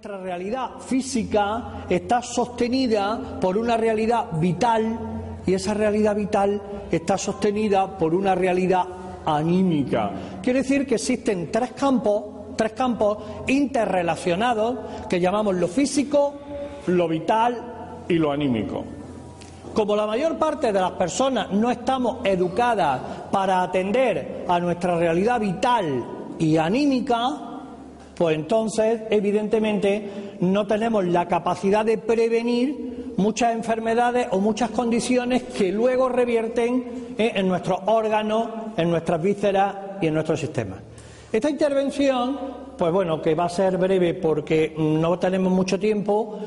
Nuestra realidad física está sostenida por una realidad vital y esa realidad vital está sostenida por una realidad anímica. Quiere decir que existen tres campos, tres campos interrelacionados que llamamos lo físico, lo vital y lo anímico. Como la mayor parte de las personas no estamos educadas para atender a nuestra realidad vital y anímica, pues entonces, evidentemente, no tenemos la capacidad de prevenir muchas enfermedades o muchas condiciones que luego revierten eh, en nuestros órganos, en nuestras vísceras y en nuestro sistema. Esta intervención, pues bueno, que va a ser breve porque no tenemos mucho tiempo,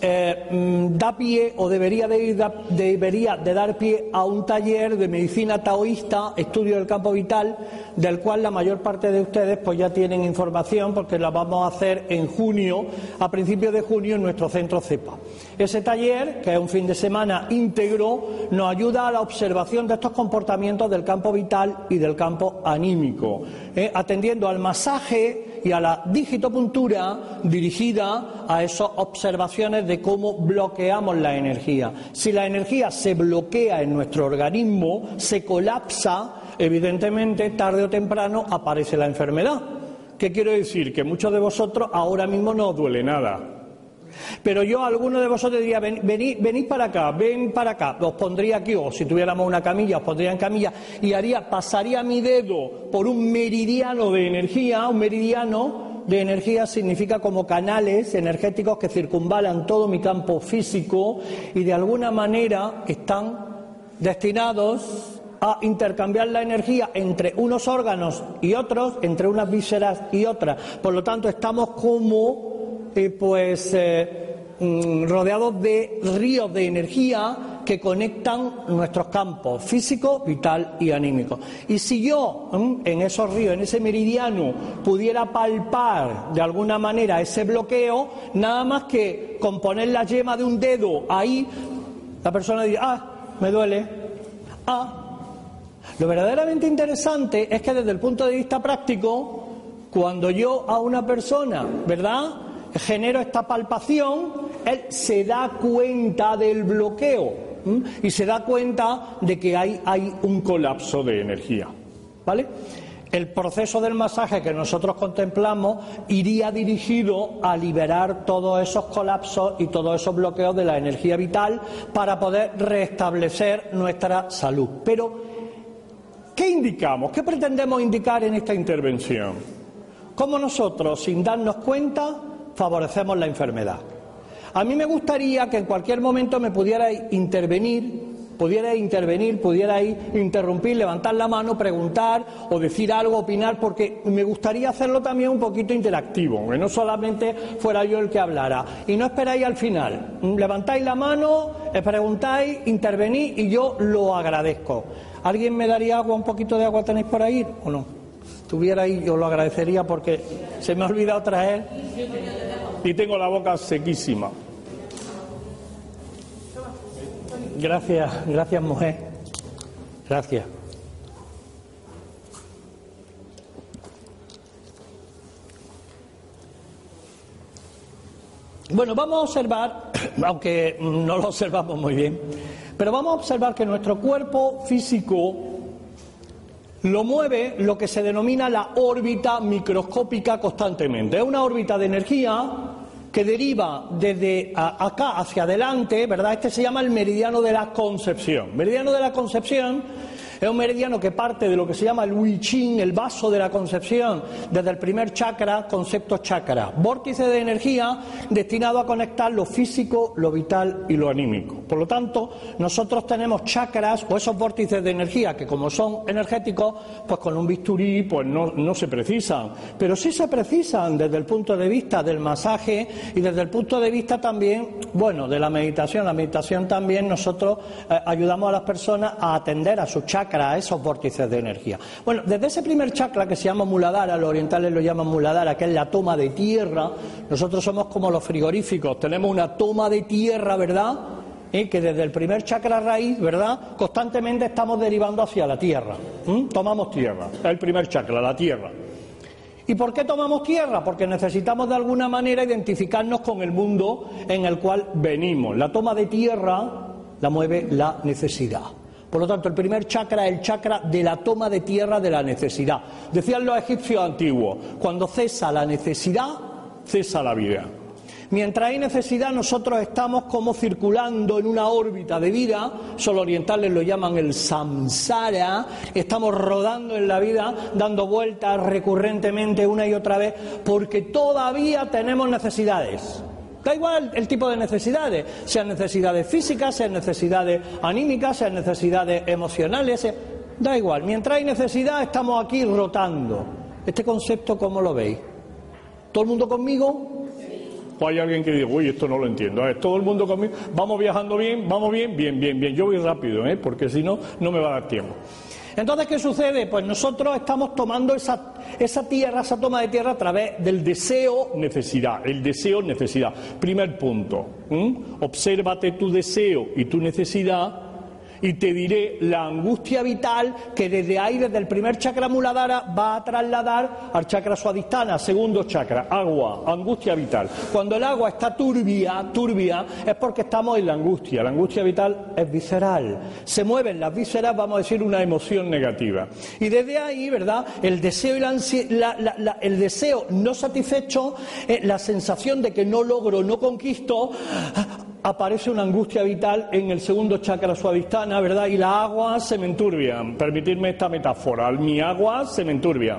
eh, mm, da pie o debería de, debería de dar pie a un taller de medicina taoísta, estudio del campo vital, del cual la mayor parte de ustedes pues ya tienen información porque la vamos a hacer en junio, a principios de junio en nuestro centro CEPA. Ese taller, que es un fin de semana íntegro, nos ayuda a la observación de estos comportamientos del campo vital y del campo anímico, eh, atendiendo al masaje y a la digitopuntura dirigida a esas observaciones de cómo bloqueamos la energía. Si la energía se bloquea en nuestro organismo, se colapsa, evidentemente tarde o temprano aparece la enfermedad. ¿Qué quiero decir? Que muchos de vosotros ahora mismo no os duele nada. Pero yo a alguno de vosotros diría, venid, venid, para acá, ven para acá, os pondría aquí, o si tuviéramos una camilla, os pondría en camilla, y haría, pasaría mi dedo por un meridiano de energía, un meridiano de energía significa como canales energéticos que circunvalan todo mi campo físico y de alguna manera están destinados a intercambiar la energía entre unos órganos y otros, entre unas vísceras y otras. Por lo tanto, estamos como pues eh, mm, rodeados de ríos de energía que conectan nuestros campos físico, vital y anímico. Y si yo mm, en esos ríos, en ese meridiano, pudiera palpar de alguna manera ese bloqueo, nada más que con poner la yema de un dedo ahí, la persona diría, ah, me duele, ah, lo verdaderamente interesante es que desde el punto de vista práctico, cuando yo a una persona, ¿verdad? Genero esta palpación, él se da cuenta del bloqueo y se da cuenta de que hay, hay un colapso de energía. ¿Vale? El proceso del masaje que nosotros contemplamos iría dirigido a liberar todos esos colapsos y todos esos bloqueos de la energía vital para poder restablecer nuestra salud. Pero ¿Qué indicamos? ¿Qué pretendemos indicar en esta intervención? ¿Cómo nosotros, sin darnos cuenta, favorecemos la enfermedad? A mí me gustaría que en cualquier momento me pudiera intervenir, pudiera intervenir, pudiera interrumpir, levantar la mano, preguntar o decir algo, opinar, porque me gustaría hacerlo también un poquito interactivo, que no solamente fuera yo el que hablara. Y no esperáis al final. Levantáis la mano, preguntáis, intervenís y yo lo agradezco. ¿Alguien me daría agua, un poquito de agua tenéis por ahí o no? Estuviera ahí, yo lo agradecería porque se me ha olvidado traer y tengo la boca sequísima. Gracias, gracias mujer. Gracias. Bueno, vamos a observar, aunque no lo observamos muy bien, pero vamos a observar que nuestro cuerpo físico lo mueve lo que se denomina la órbita microscópica constantemente. Es una órbita de energía que deriva desde acá hacia adelante, ¿verdad? Este se llama el meridiano de la concepción. Meridiano de la concepción Es un meridiano que parte de lo que se llama el Hui Ching, el vaso de la concepción, desde el primer chakra, concepto chakra. Vórtice de energía destinado a conectar lo físico, lo vital y lo anímico. Por lo tanto, nosotros tenemos chakras o esos vórtices de energía que como son energéticos, pues con un bisturí pues no, no se precisan. Pero sí se precisan desde el punto de vista del masaje y desde el punto de vista también, bueno, de la meditación. La meditación también nosotros eh, ayudamos a las personas a atender a sus chakras a esos vórtices de energía. Bueno, desde ese primer chakra que se llama Muladhara, los orientales lo llaman Muladhara, que es la toma de tierra, nosotros somos como los frigoríficos, tenemos una toma de tierra, ¿verdad? ¿Eh? que desde el primer chakra raíz, ¿verdad? Constantemente estamos derivando hacia la tierra. Tomamos tierra, es el primer chakra, la tierra. ¿Y por qué tomamos tierra? Porque necesitamos de alguna manera identificarnos con el mundo en el cual venimos. La toma de tierra la mueve la necesidad. Por lo tanto, el primer chakra es el chakra de la toma de tierra de la necesidad. Decían los egipcios antiguos, cuando cesa la necesidad, cesa la vida. Mientras hay necesidad, nosotros estamos como circulando en una órbita de vida, solo orientales lo llaman el samsara, estamos rodando en la vida, dando vueltas recurrentemente una y otra vez, porque todavía tenemos necesidades. Da igual el tipo de necesidades, sean necesidades físicas, sean necesidades anímicas, sean necesidades emocionales, da igual. Mientras hay necesidad, estamos aquí rotando. ¿Este concepto cómo lo veis? ¿Todo el mundo conmigo? ¿O hay alguien que diga, uy, esto no lo entiendo? A ver, todo el mundo conmigo, vamos viajando bien, vamos bien, bien, bien, bien. Yo voy rápido, ¿eh? porque si no, no me va a dar tiempo. Entonces, ¿qué sucede? Pues nosotros estamos tomando esa, esa tierra, esa toma de tierra a través del deseo, necesidad. El deseo, necesidad. Primer punto. Obsérvate tu deseo y tu necesidad y te diré la angustia vital que desde ahí, desde el primer chakra muladhara, va a trasladar al chakra suadistana, segundo chakra, agua, angustia vital. Cuando el agua está turbia, turbia, es porque estamos en la angustia. La angustia vital es visceral. Se mueven las vísceras, vamos a decir, una emoción negativa. Y desde ahí, ¿verdad? El deseo, y la, deseo no satisfecho, eh, la sensación de que no logro, no conquisto, aparece una angustia vital en el segundo chakra suavistana, ¿verdad? Y la agua se me enturbia. Permitidme esta metáfora. Mi agua se me enturbia.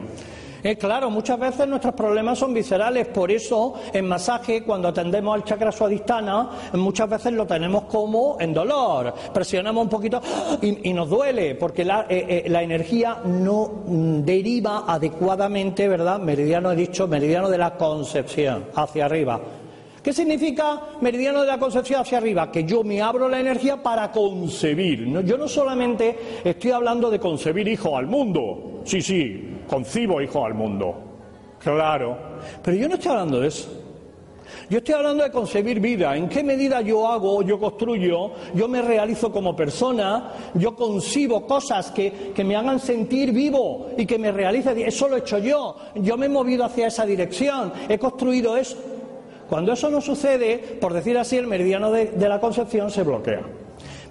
Es claro, muchas veces nuestros problemas son viscerales, por eso en masaje, cuando atendemos al chakra suadistana, muchas veces lo tenemos como en dolor. Presionamos un poquito y, nos duele, porque la, eh, eh, la, energía no mm, deriva adecuadamente, ¿verdad? Meridiano, he dicho, meridiano de la concepción, hacia arriba. ¿Qué significa meridiano de la concepción hacia arriba? Que yo me abro la energía para concebir. yo no solamente estoy hablando de concebir hijos al mundo. Sí, sí, concibo hijos al mundo. Claro. Pero yo no estoy hablando de eso. Yo estoy hablando de concebir vida. ¿En qué medida yo hago, yo construyo, yo me realizo como persona, yo concibo cosas que, que me hagan sentir vivo y que me realicen? Eso lo he hecho yo. Yo me he movido hacia esa dirección. He construido eso. Cuando eso no sucede, por decir así, el meridiano de, la concepción se bloquea.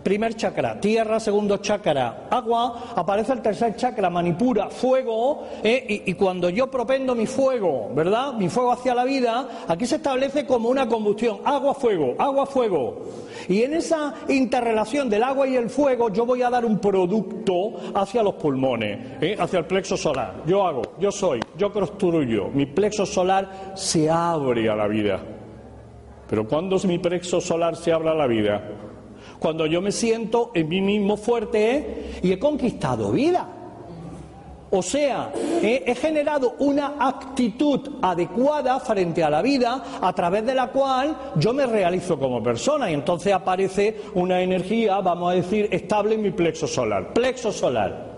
Primer chakra, tierra, segundo chakra, agua, aparece el tercer chakra, manipura, fuego, eh, y, cuando yo propendo mi fuego, ¿verdad? Mi fuego hacia la vida, aquí se establece como una combustión, agua, fuego, agua, fuego. Y en esa interrelación del agua y el fuego yo voy a dar un producto hacia los pulmones, eh, hacia el plexo solar. Yo hago, yo soy, yo construyo, mi plexo solar se abre a la vida. Pero ¿cuándo mi plexo solar se abre a la vida? Cuando yo me siento en mí mismo fuerte y he conquistado vida. O sea, he, generado una actitud adecuada frente a la vida a través de la cual yo me realizo como persona y entonces aparece una energía, vamos a decir, estable en mi plexo solar. Plexo solar.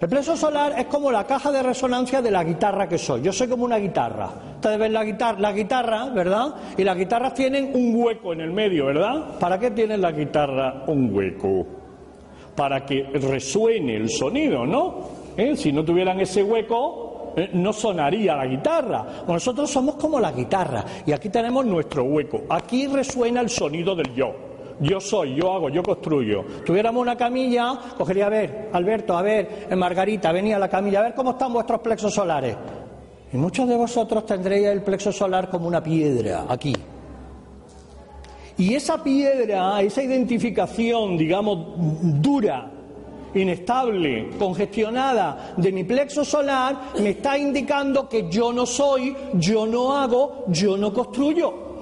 El plexo solar es como la caja de resonancia de la guitarra que soy. Yo soy como una guitarra. Ustedes ven la guitarra, la guitarra, ¿verdad? Y las guitarras tienen un hueco en el medio, ¿verdad? ¿Para qué tiene la guitarra un hueco? Para que resuene el sonido, ¿no? ¿Eh? Si no tuvieran ese hueco, eh, no sonaría la guitarra. nosotros somos como la guitarra y aquí tenemos nuestro hueco. Aquí resuena el sonido del yo yo soy, yo hago, yo construyo. Tuviéramos una camilla, cogería a ver, Alberto, a ver, Margarita, venía a la camilla, a ver cómo están vuestros plexos solares. Y muchos de vosotros tendréis el plexo solar como una piedra, aquí. Y esa piedra, esa identificación, digamos, dura inestable, congestionada de mi plexo solar, me está indicando que yo no soy, yo no hago, yo no construyo.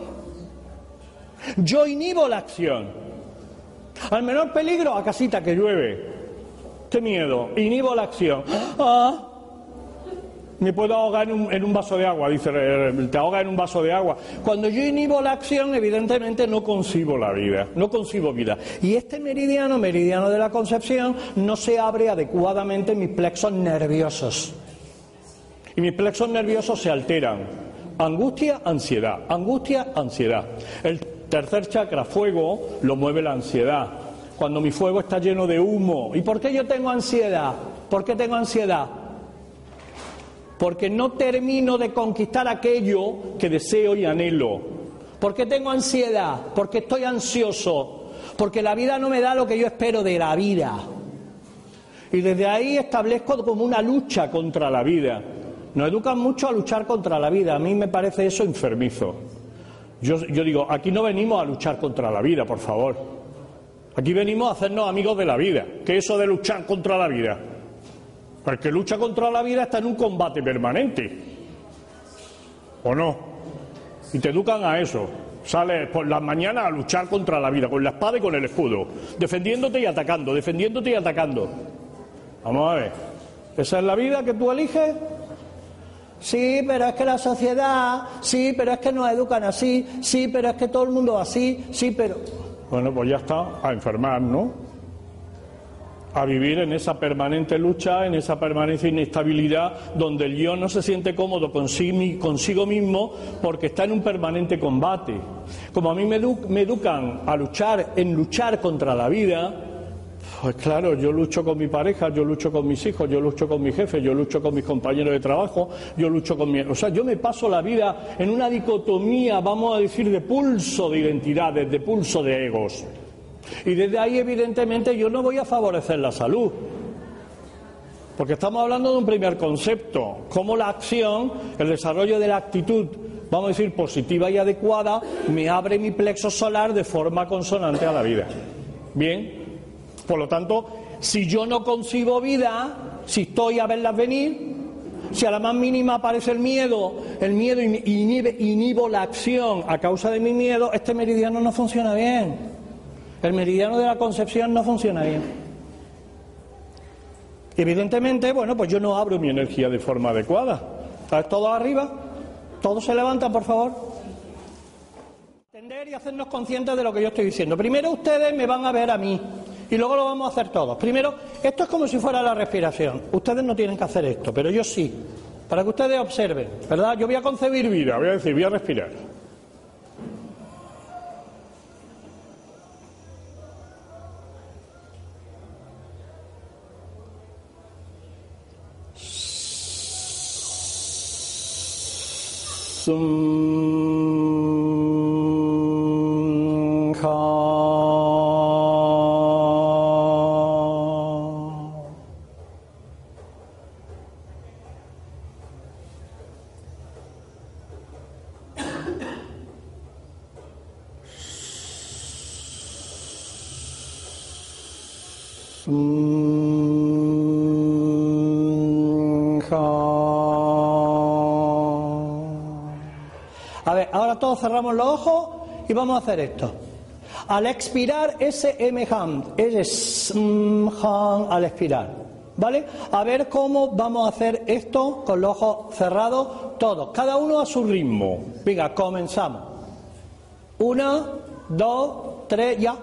Yo inhibo la acción. Al menor peligro, a casita que llueve. Qué miedo, inhibo la acción. Ah, me puedo ahogar en un, vaso de agua, dice, te ahoga en un vaso de agua. Cuando yo inhibo la acción, evidentemente no concibo la vida, no concibo vida. Y este meridiano, meridiano de la concepción, no se abre adecuadamente en mis plexos nerviosos. Y mis plexos nerviosos se alteran. Angustia, ansiedad, angustia, ansiedad. El tercer chakra, fuego, lo mueve la ansiedad. Cuando mi fuego está lleno de humo. ¿Y por qué yo tengo ansiedad? ¿Por qué tengo ansiedad? porque no termino de conquistar aquello que deseo y anhelo. ¿Por qué tengo ansiedad? Porque estoy ansioso, porque la vida no me da lo que yo espero de la vida. Y desde ahí establezco como una lucha contra la vida. Nos educan mucho a luchar contra la vida. A mí me parece eso enfermizo. Yo, yo, digo, aquí no venimos a luchar contra la vida, por favor. Aquí venimos a hacernos amigos de la vida. ¿Qué es eso de luchar contra la vida? Porque lucha contra la vida está en un combate permanente. ¿O no? Y te educan a eso. Sales por las mañanas a luchar contra la vida, con la espada y con el escudo, defendiéndote y atacando, defendiéndote y atacando. Vamos a ver. ¿Esa es la vida que tú eliges? Sí, pero es que la sociedad, sí, pero es que nos educan así, sí, pero es que todo el mundo así, sí, pero... Bueno, pues ya está, a enfermar, ¿no? a vivir en esa permanente lucha, en esa permanente inestabilidad, donde el yo no se siente cómodo consigo, mismo porque está en un permanente combate. Como a mí me, educan a luchar, en luchar contra la vida, pues claro, yo lucho con mi pareja, yo lucho con mis hijos, yo lucho con mi jefe, yo lucho con mis compañeros de trabajo, yo lucho con mi... O sea, yo me paso la vida en una dicotomía, vamos a decir, de pulso de identidades, de pulso de egos. Y desde ahí, evidentemente, yo no voy a favorecer la salud. Porque estamos hablando de un primer concepto, cómo la acción, el desarrollo de la actitud, vamos a decir, positiva y adecuada, me abre mi plexo solar de forma consonante a la vida. Bien, por lo tanto, si yo no concibo vida, si estoy a verlas venir, si a la más mínima aparece el miedo, el miedo inhibe, inhibo la acción a causa de mi miedo, este meridiano no funciona bien. El meridiano de la concepción no funciona bien. Evidentemente, bueno, pues yo no abro mi energía de forma adecuada. ¿Estás todos arriba? ¿Todos se levantan, por favor? Entender y hacernos conscientes de lo que yo estoy diciendo. Primero ustedes me van a ver a mí y luego lo vamos a hacer todos. Primero, esto es como si fuera la respiración. Ustedes no tienen que hacer esto, pero yo sí. Para que ustedes observen, ¿verdad? Yo voy a concebir vida, voy a decir, voy a respirar. Y vamos a hacer esto. Al expirar, ese M-ham, ese al expirar. ¿Vale? A ver cómo vamos a hacer esto con los ojos cerrados, todos, cada uno a su ritmo. Venga, comenzamos. Una, dos, tres, ya.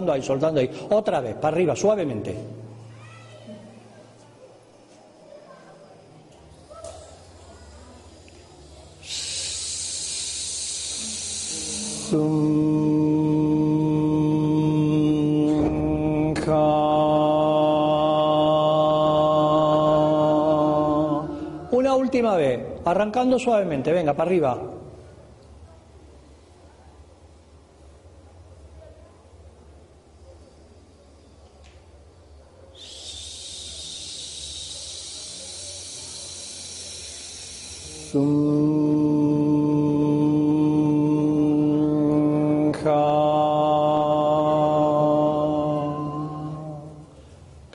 Soltando ahí, soltando ahí. Otra vez, para arriba, suavemente. última vez, arrancando suavemente, venga, para arriba.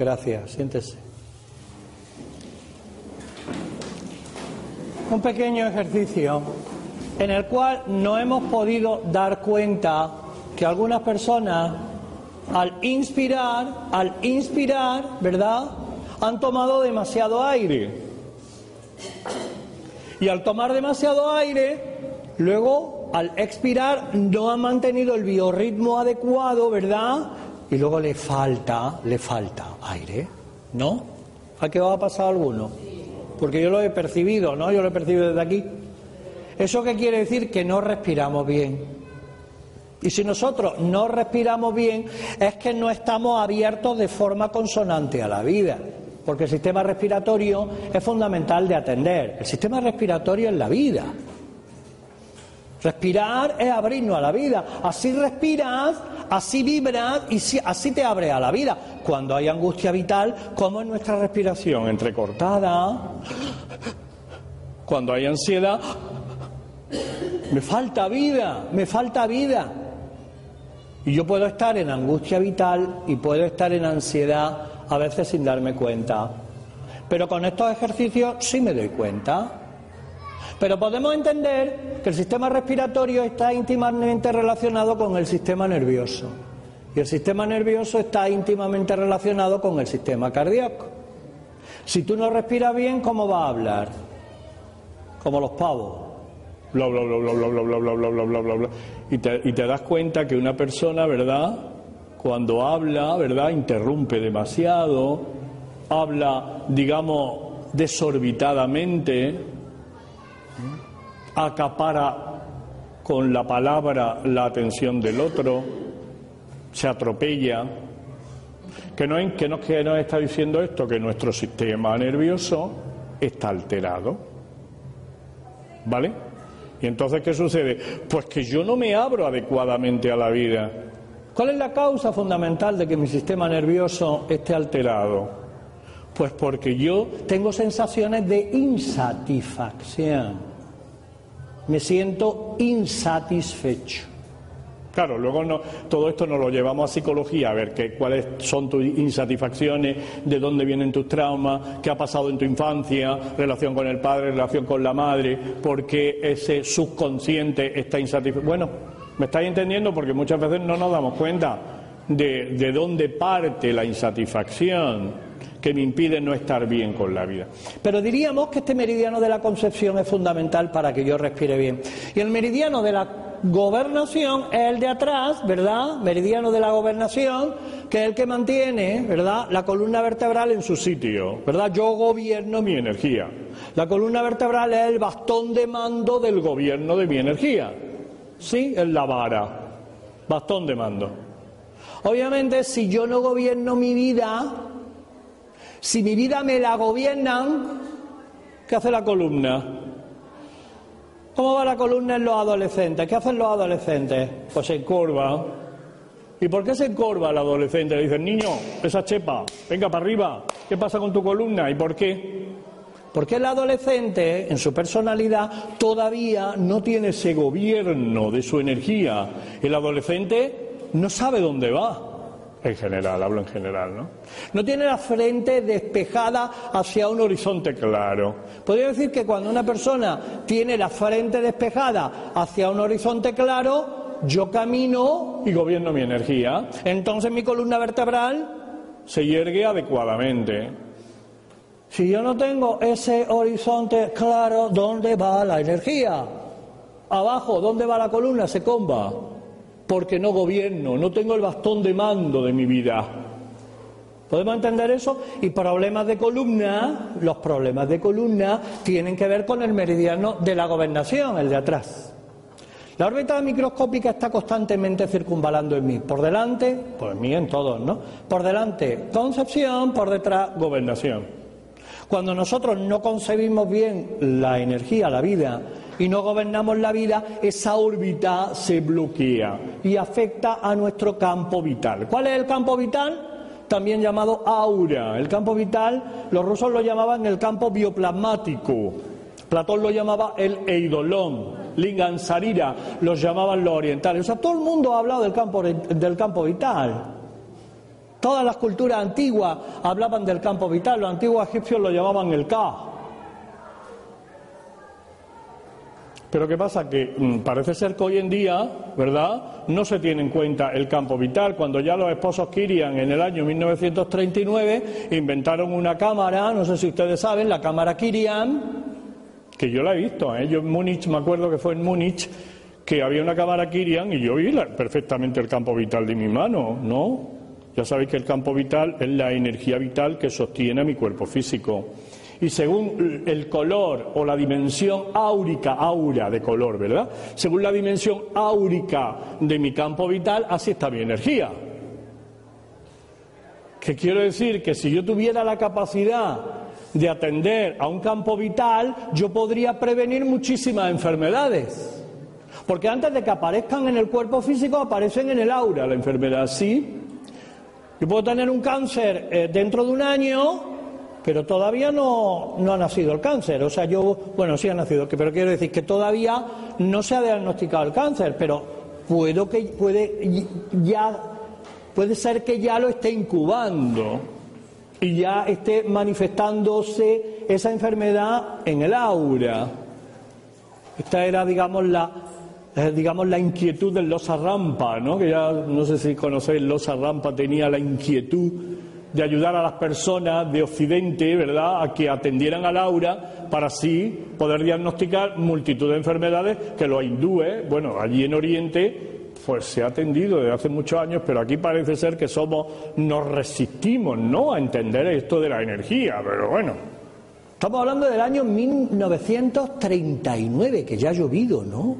Gracias, siéntese. Un pequeño ejercicio en el cual no hemos podido dar cuenta que algunas personas al inspirar, al inspirar, ¿verdad? Han tomado demasiado aire. Y al tomar demasiado aire, luego al expirar no han mantenido el biorritmo adecuado, ¿verdad? Y luego le falta, le falta aire, ¿no? ¿A qué va a pasar alguno? Porque yo lo he percibido, ¿no? Yo lo he percibido desde aquí. ¿Eso qué quiere decir? Que no respiramos bien. Y si nosotros no respiramos bien, es que no estamos abiertos de forma consonante a la vida. Porque el sistema respiratorio es fundamental de atender. El sistema respiratorio es la vida. Respirar es abrirnos a la vida. Así respiras, así vibras y así te abres a la vida. Cuando hay angustia vital, como es nuestra respiración entrecortada. Cuando hay ansiedad, me falta vida, me falta vida. Y yo puedo estar en angustia vital y puedo estar en ansiedad a veces sin darme cuenta. Pero con estos ejercicios sí me doy cuenta. Pero podemos entender que el sistema respiratorio está íntimamente relacionado con el sistema nervioso. Y el sistema nervioso está íntimamente relacionado con el sistema cardíaco. Si tú no respiras bien, ¿cómo vas a hablar? Como los pavos. Bla, bla, bla, bla, bla, bla, bla, bla, bla, bla, bla, bla. Y te das cuenta que una persona, ¿verdad? Cuando habla, ¿verdad? Interrumpe demasiado, habla, digamos, desorbitadamente, acapara con la palabra la atención del otro, se atropella. Que no, que no, que nos está diciendo esto, que nuestro sistema nervioso está alterado. ¿Vale? Y entonces, ¿qué sucede? Pues que yo no me abro adecuadamente a la vida. ¿Cuál es la causa fundamental de que mi sistema nervioso esté alterado? Pues porque yo tengo sensaciones de insatisfacción me siento insatisfecho. Claro, luego no, todo esto nos lo llevamos a psicología, a ver qué cuáles son tus insatisfacciones, de dónde vienen tus traumas, qué ha pasado en tu infancia, relación con el padre, relación con la madre, por qué ese subconsciente está insatisfecho. Bueno, ¿me estáis entendiendo? Porque muchas veces no nos damos cuenta de, de dónde parte la insatisfacción que me impide no estar bien con la vida. Pero diríamos que este meridiano de la concepción es fundamental para que yo respire bien. Y el meridiano de la gobernación es el de atrás, ¿verdad? Meridiano de la gobernación, que es el que mantiene, ¿verdad? La columna vertebral en su sitio, ¿verdad? Yo gobierno mi energía. La columna vertebral es el bastón de mando del gobierno de mi energía. ¿Sí? Es la vara. Bastón de mando. Obviamente, si yo no gobierno mi vida, si mi vida me la gobiernan, ¿qué hace la columna? ¿Cómo va la columna en los adolescentes? ¿Qué hacen los adolescentes? Pues se encorva. ¿Y por qué se encorva el adolescente? Le dicen, niño, esa chepa, venga para arriba. ¿Qué pasa con tu columna? ¿Y por qué? Porque el adolescente, en su personalidad, todavía no tiene ese gobierno de su energía. El adolescente no sabe dónde va. En general, hablo en general, ¿no? No tiene la frente despejada hacia un horizonte claro. Podría decir que cuando una persona tiene la frente despejada hacia un horizonte claro, yo camino y gobierno mi energía. Entonces mi columna vertebral se yergue adecuadamente. Si yo no tengo ese horizonte claro, ¿dónde va la energía? Abajo, ¿dónde va la columna? Se comba porque no gobierno, no tengo el bastón de mando de mi vida. ¿Podemos entender eso? Y problemas de columna, los problemas de columna tienen que ver con el meridiano de la gobernación, el de atrás. La órbita microscópica está constantemente circunvalando en mí. Por delante, en mí en todos, ¿no? Por delante, concepción, por detrás, gobernación. Cuando nosotros no concebimos bien la energía, la vida, y no gobernamos la vida, esa órbita se bloquea y afecta a nuestro campo vital. ¿Cuál es el campo vital? También llamado aura. El campo vital, los rusos lo llamaban el campo bioplasmático. Platón lo llamaba el eidolón, lingansarira, los llamaban los orientales. O sea, todo el mundo ha hablado del campo, del campo vital. Todas las culturas antiguas hablaban del campo vital, los antiguos egipcios lo llamaban el Ka. Pero ¿qué pasa? Que mm, parece ser que hoy en día, ¿verdad? No se tiene en cuenta el campo vital. Cuando ya los esposos Kirian en el año 1939 inventaron una cámara, no sé si ustedes saben, la cámara Kirian, que yo la he visto, ¿eh? yo en Múnich, me acuerdo que fue en Múnich, que había una cámara Kirian y yo vi perfectamente el campo vital de mi mano, ¿no? Ya sabéis que el campo vital es la energía vital que sostiene a mi cuerpo físico. Y según el color o la dimensión áurica, aura de color, ¿verdad? Según la dimensión áurica de mi campo vital, así está mi energía. ¿Qué quiero decir? Que si yo tuviera la capacidad de atender a un campo vital, yo podría prevenir muchísimas enfermedades. Porque antes de que aparezcan en el cuerpo físico, aparecen en el aura la enfermedad. Sí, yo puedo tener un cáncer eh, dentro de un año, pero todavía no, no, ha nacido el cáncer. O sea, yo, bueno, sí ha nacido, pero quiero decir que todavía no se ha diagnosticado el cáncer, pero puedo que, puede, ya, puede ser que ya lo esté incubando y ya esté manifestándose esa enfermedad en el aura. Esta era, digamos, la, eh, digamos, la inquietud del Losa Rampa, ¿no? que ya no sé si conocéis, Losa Rampa tenía la inquietud de ayudar a las personas de Occidente, ¿verdad?, a que atendieran al aura para así poder diagnosticar multitud de enfermedades que los hindúes, bueno, allí en Oriente, pues se ha atendido desde hace muchos años, pero aquí parece ser que somos, nos resistimos, ¿no?, a entender esto de la energía, pero bueno. Estamos hablando del año 1939, que ya ha llovido, ¿no?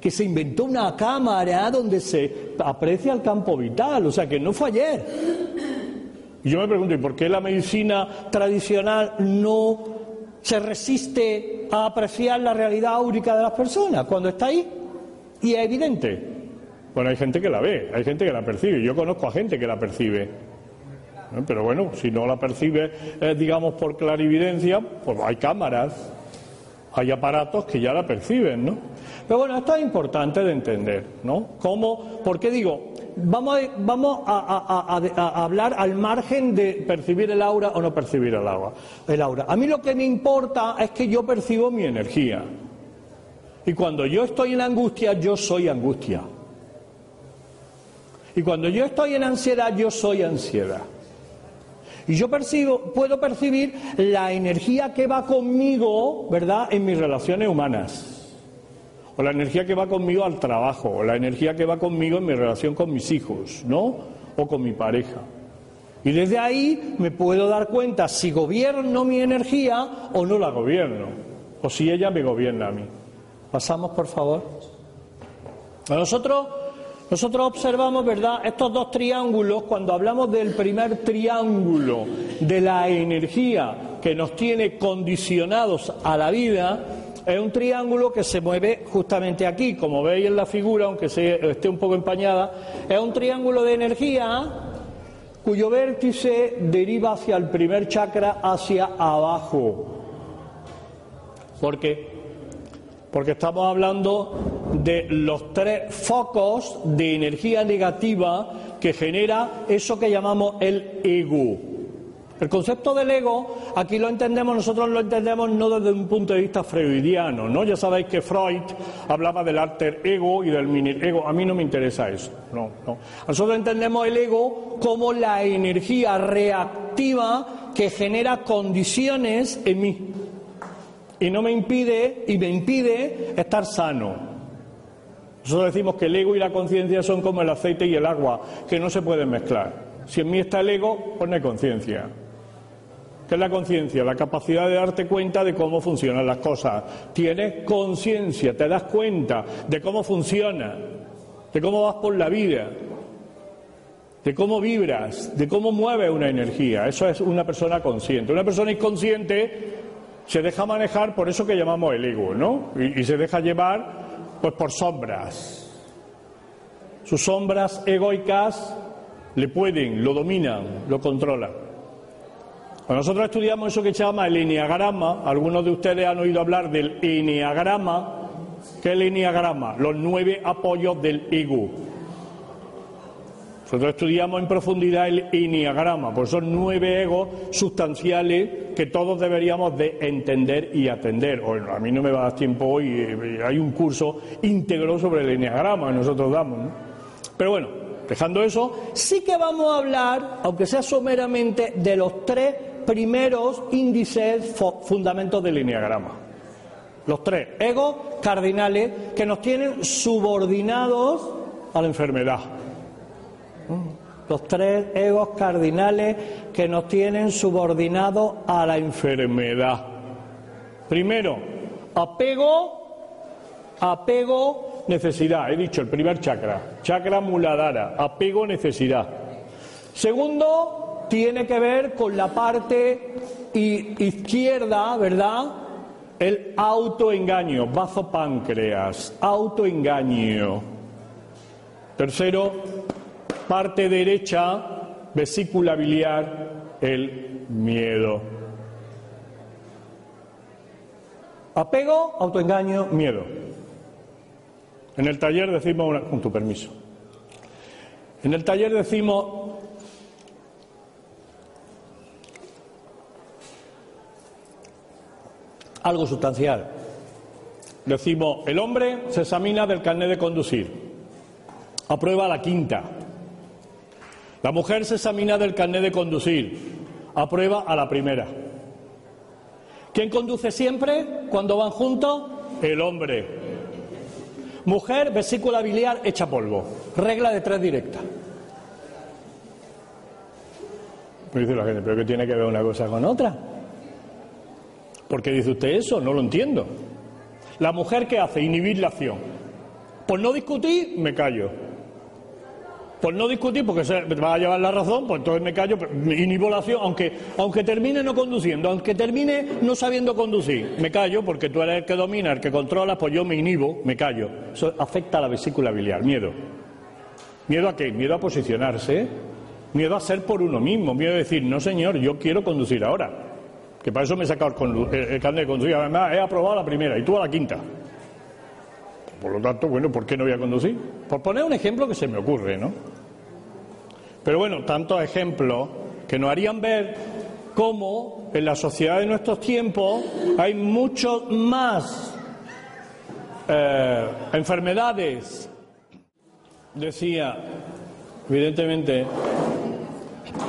Que se inventó una cámara donde se aprecia el campo vital, o sea que no fue ayer. Y yo me pregunto, ¿y por qué la medicina tradicional no se resiste a apreciar la realidad áurica de las personas cuando está ahí? Y es evidente. Bueno, hay gente que la ve, hay gente que la percibe. Yo conozco a gente que la percibe. Pero bueno, si no la percibe, eh, digamos, por clarividencia, pues hay cámaras, hay aparatos que ya la perciben, ¿no? Pero bueno, esto es importante de entender, ¿no? ¿Cómo? ¿Por qué digo? Vamos, a, vamos a, hablar al margen de percibir el aura o no percibir el aura. El aura. A mí lo que me importa es que yo percibo mi energía. Y cuando yo estoy en angustia, yo soy angustia. Y cuando yo estoy en ansiedad, yo soy ansiedad. Y yo percibo, puedo percibir la energía que va conmigo, ¿verdad?, en mis relaciones humanas. O la energía que va conmigo al trabajo, o la energía que va conmigo en mi relación con mis hijos, ¿no? O con mi pareja. Y desde ahí me puedo dar cuenta si gobierno mi energía o no la gobierno, o si ella me gobierna a mí. Pasamos, por favor. Nosotros, nosotros observamos, ¿verdad?, estos dos triángulos, cuando hablamos del primer triángulo de la energía que nos tiene condicionados a la vida, es un triángulo que se mueve justamente aquí, como veis en la figura, aunque esté un poco empañada, es un triángulo de energía cuyo vértice deriva hacia el primer chakra, hacia abajo. Porque porque estamos hablando de los tres focos de energía negativa que genera eso que llamamos el ego. El concepto del ego, aquí lo entendemos, nosotros lo entendemos no desde un punto de vista freudiano, ¿no? Ya sabéis que Freud hablaba del alter ego y del mini ego. A mí no me interesa eso, no, no. Nosotros entendemos el ego como la energía reactiva que genera condiciones en mí y no me impide y me impide estar sano. Nosotros decimos que el ego y la conciencia son como el aceite y el agua, que no se pueden mezclar. Si en mí está el ego, pues no hay conciencia. ¿Qué es la conciencia? La capacidad de darte cuenta de cómo funcionan las cosas. Tienes conciencia, te das cuenta de cómo funciona, de cómo vas por la vida, de cómo vibras, de cómo mueves una energía. Eso es una persona consciente. Una persona inconsciente se deja manejar por eso que llamamos el ego, ¿no? Y, se deja llevar pues por sombras. Sus sombras egoicas le pueden, lo dominan, lo controlan. Nosotros estudiamos eso que se llama el enneagrama, algunos de ustedes han oído hablar del enneagrama. ¿Qué es el enneagrama? Los nueve apoyos del ego. Nosotros estudiamos en profundidad el enneagrama, pues son nueve egos sustanciales que todos deberíamos de entender y atender. Bueno, a mí no me va a dar tiempo hoy, eh, hay un curso íntegro sobre el enneagrama que nosotros damos. ¿no? Pero bueno, dejando eso, sí que vamos a hablar, aunque sea someramente, de los tres primeros índices fundamentos del enneagrama. Los tres egos cardinales que nos tienen subordinados a la enfermedad. Los tres egos cardinales que nos tienen subordinados a la enfermedad. Primero, apego, apego, necesidad. He dicho el primer chakra, chakra muladhara, apego, necesidad. Segundo, tiene que ver con la parte izquierda, ¿verdad? El autoengaño, bazo páncreas, autoengaño. Tercero, parte derecha, vesícula biliar, el miedo. Apego, autoengaño, miedo. En el taller decimos, con tu permiso, en el taller decimos algo sustancial. Decimos, el hombre se examina del carnet de conducir, aprueba la quinta, la mujer se examina del carnet de conducir, aprueba a la primera. ¿Quién conduce siempre cuando van juntos? El hombre. Mujer, vesícula biliar, hecha polvo. Regla de tres directa. Me dice la gente, ¿pero qué tiene que ver una cosa con otra? ¿Por qué dice usted eso? No lo entiendo. La mujer que hace inhibir la acción. Por no discutir, me callo. Por no discutir, porque se va a llevar la razón, pues entonces me callo, inhibo la acción, aunque, aunque termine no conduciendo, aunque termine no sabiendo conducir, me callo porque tú eres el que domina, el que controla, pues yo me inhibo, me callo. Eso afecta a la vesícula biliar, miedo. ¿Miedo a qué? Miedo a posicionarse, miedo a ser por uno mismo, miedo a decir, no señor, yo quiero conducir ahora. Que para eso me he sacado el, carnet de conducir, además he aprobado la primera y tú a la quinta. Por lo tanto, bueno, ¿por qué no voy a conducir? Por poner un ejemplo que se me ocurre, ¿no? Pero bueno, tantos ejemplos que nos harían ver cómo en la sociedad de nuestros tiempos hay muchos más eh, enfermedades. Decía, evidentemente,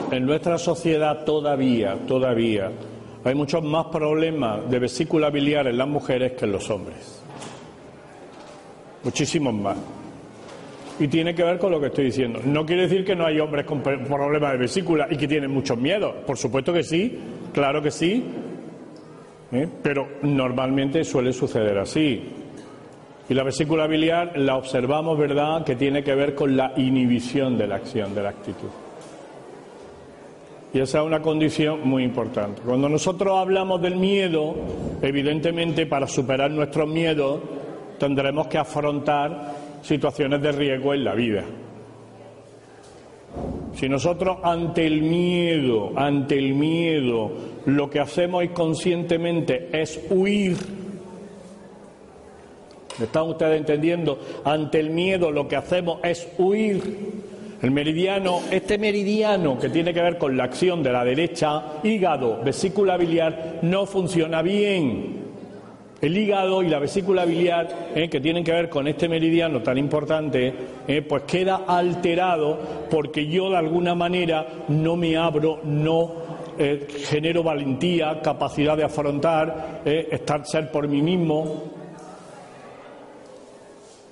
en nuestra sociedad todavía, todavía, hay muchos más problemas de vesícula biliar en las mujeres que en los hombres muchísimos más. Y tiene que ver con lo que estoy diciendo. No quiere decir que no hay hombres con problemas de vesícula y que tienen muchos miedos. Por supuesto que sí, claro que sí. ¿eh? Pero normalmente suele suceder así. Y la vesícula biliar la observamos, ¿verdad?, que tiene que ver con la inhibición de la acción, de la actitud. Y esa es una condición muy importante. Cuando nosotros hablamos del miedo, evidentemente para superar nuestros miedos, tendremos que afrontar situaciones de riesgo en la vida. Si nosotros ante el miedo, ante el miedo, lo que hacemos inconscientemente es huir, ¿me están ustedes entendiendo? Ante el miedo lo que hacemos es huir. El meridiano, este meridiano que tiene que ver con la acción de la derecha, hígado, vesícula biliar, no funciona bien. El hígado y la vesícula biliar, eh, que tienen que ver con este meridiano tan importante, eh, pues queda alterado porque yo de alguna manera no me abro, no eh, genero valentía, capacidad de afrontar, estar ser por mí mismo.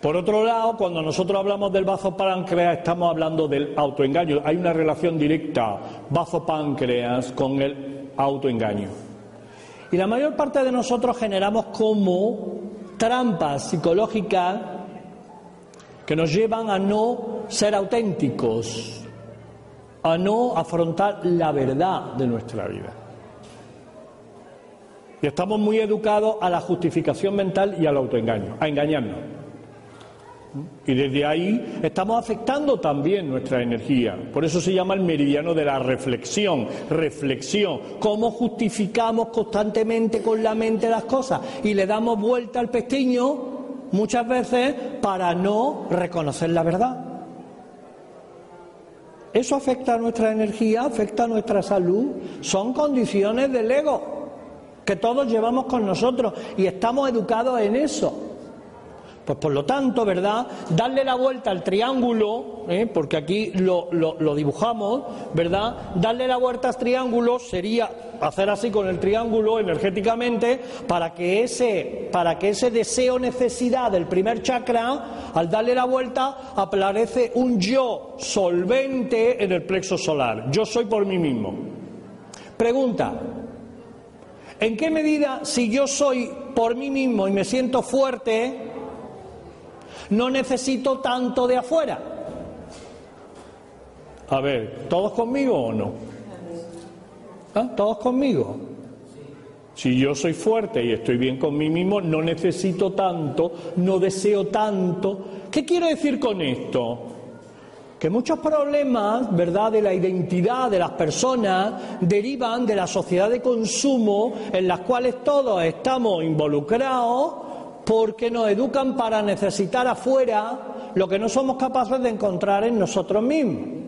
Por otro lado, cuando nosotros hablamos del bazo páncreas, estamos hablando del autoengaño. Hay una relación directa bazo páncreas con el autoengaño. Y la mayor parte de nosotros generamos como trampas psicológicas que nos llevan a no ser auténticos, a no afrontar la verdad de nuestra vida. Y estamos muy educados a la justificación mental y al autoengaño, a engañarnos. Y desde ahí estamos afectando también nuestra energía. Por eso se llama el meridiano de la reflexión. Reflexión. ¿Cómo justificamos constantemente con la mente las cosas? Y le damos vuelta al pestiño muchas veces para no reconocer la verdad. Eso afecta a nuestra energía, afecta a nuestra salud. Son condiciones del ego que todos llevamos con nosotros y estamos educados en eso. Pues por lo tanto, ¿verdad? Darle la vuelta al triángulo, ¿eh? porque aquí lo, lo, dibujamos, ¿verdad? Darle la vuelta al triángulo sería hacer así con el triángulo energéticamente para que ese, para que ese deseo necesidad del primer chakra, al darle la vuelta, aparece un yo solvente en el plexo solar. Yo soy por mí mismo. Pregunta. ¿En qué medida si yo soy por mí mismo y me siento fuerte, no necesito tanto de afuera. A ver, ¿todos conmigo o no? ¿Ah? ¿Todos conmigo? Si yo soy fuerte y estoy bien con mí mismo, no necesito tanto, no deseo tanto. ¿Qué quiero decir con esto? Que muchos problemas, ¿verdad?, de la identidad de las personas derivan de la sociedad de consumo en las cuales todos estamos involucrados porque nos educan para necesitar afuera lo que no somos capaces de encontrar en nosotros mismos.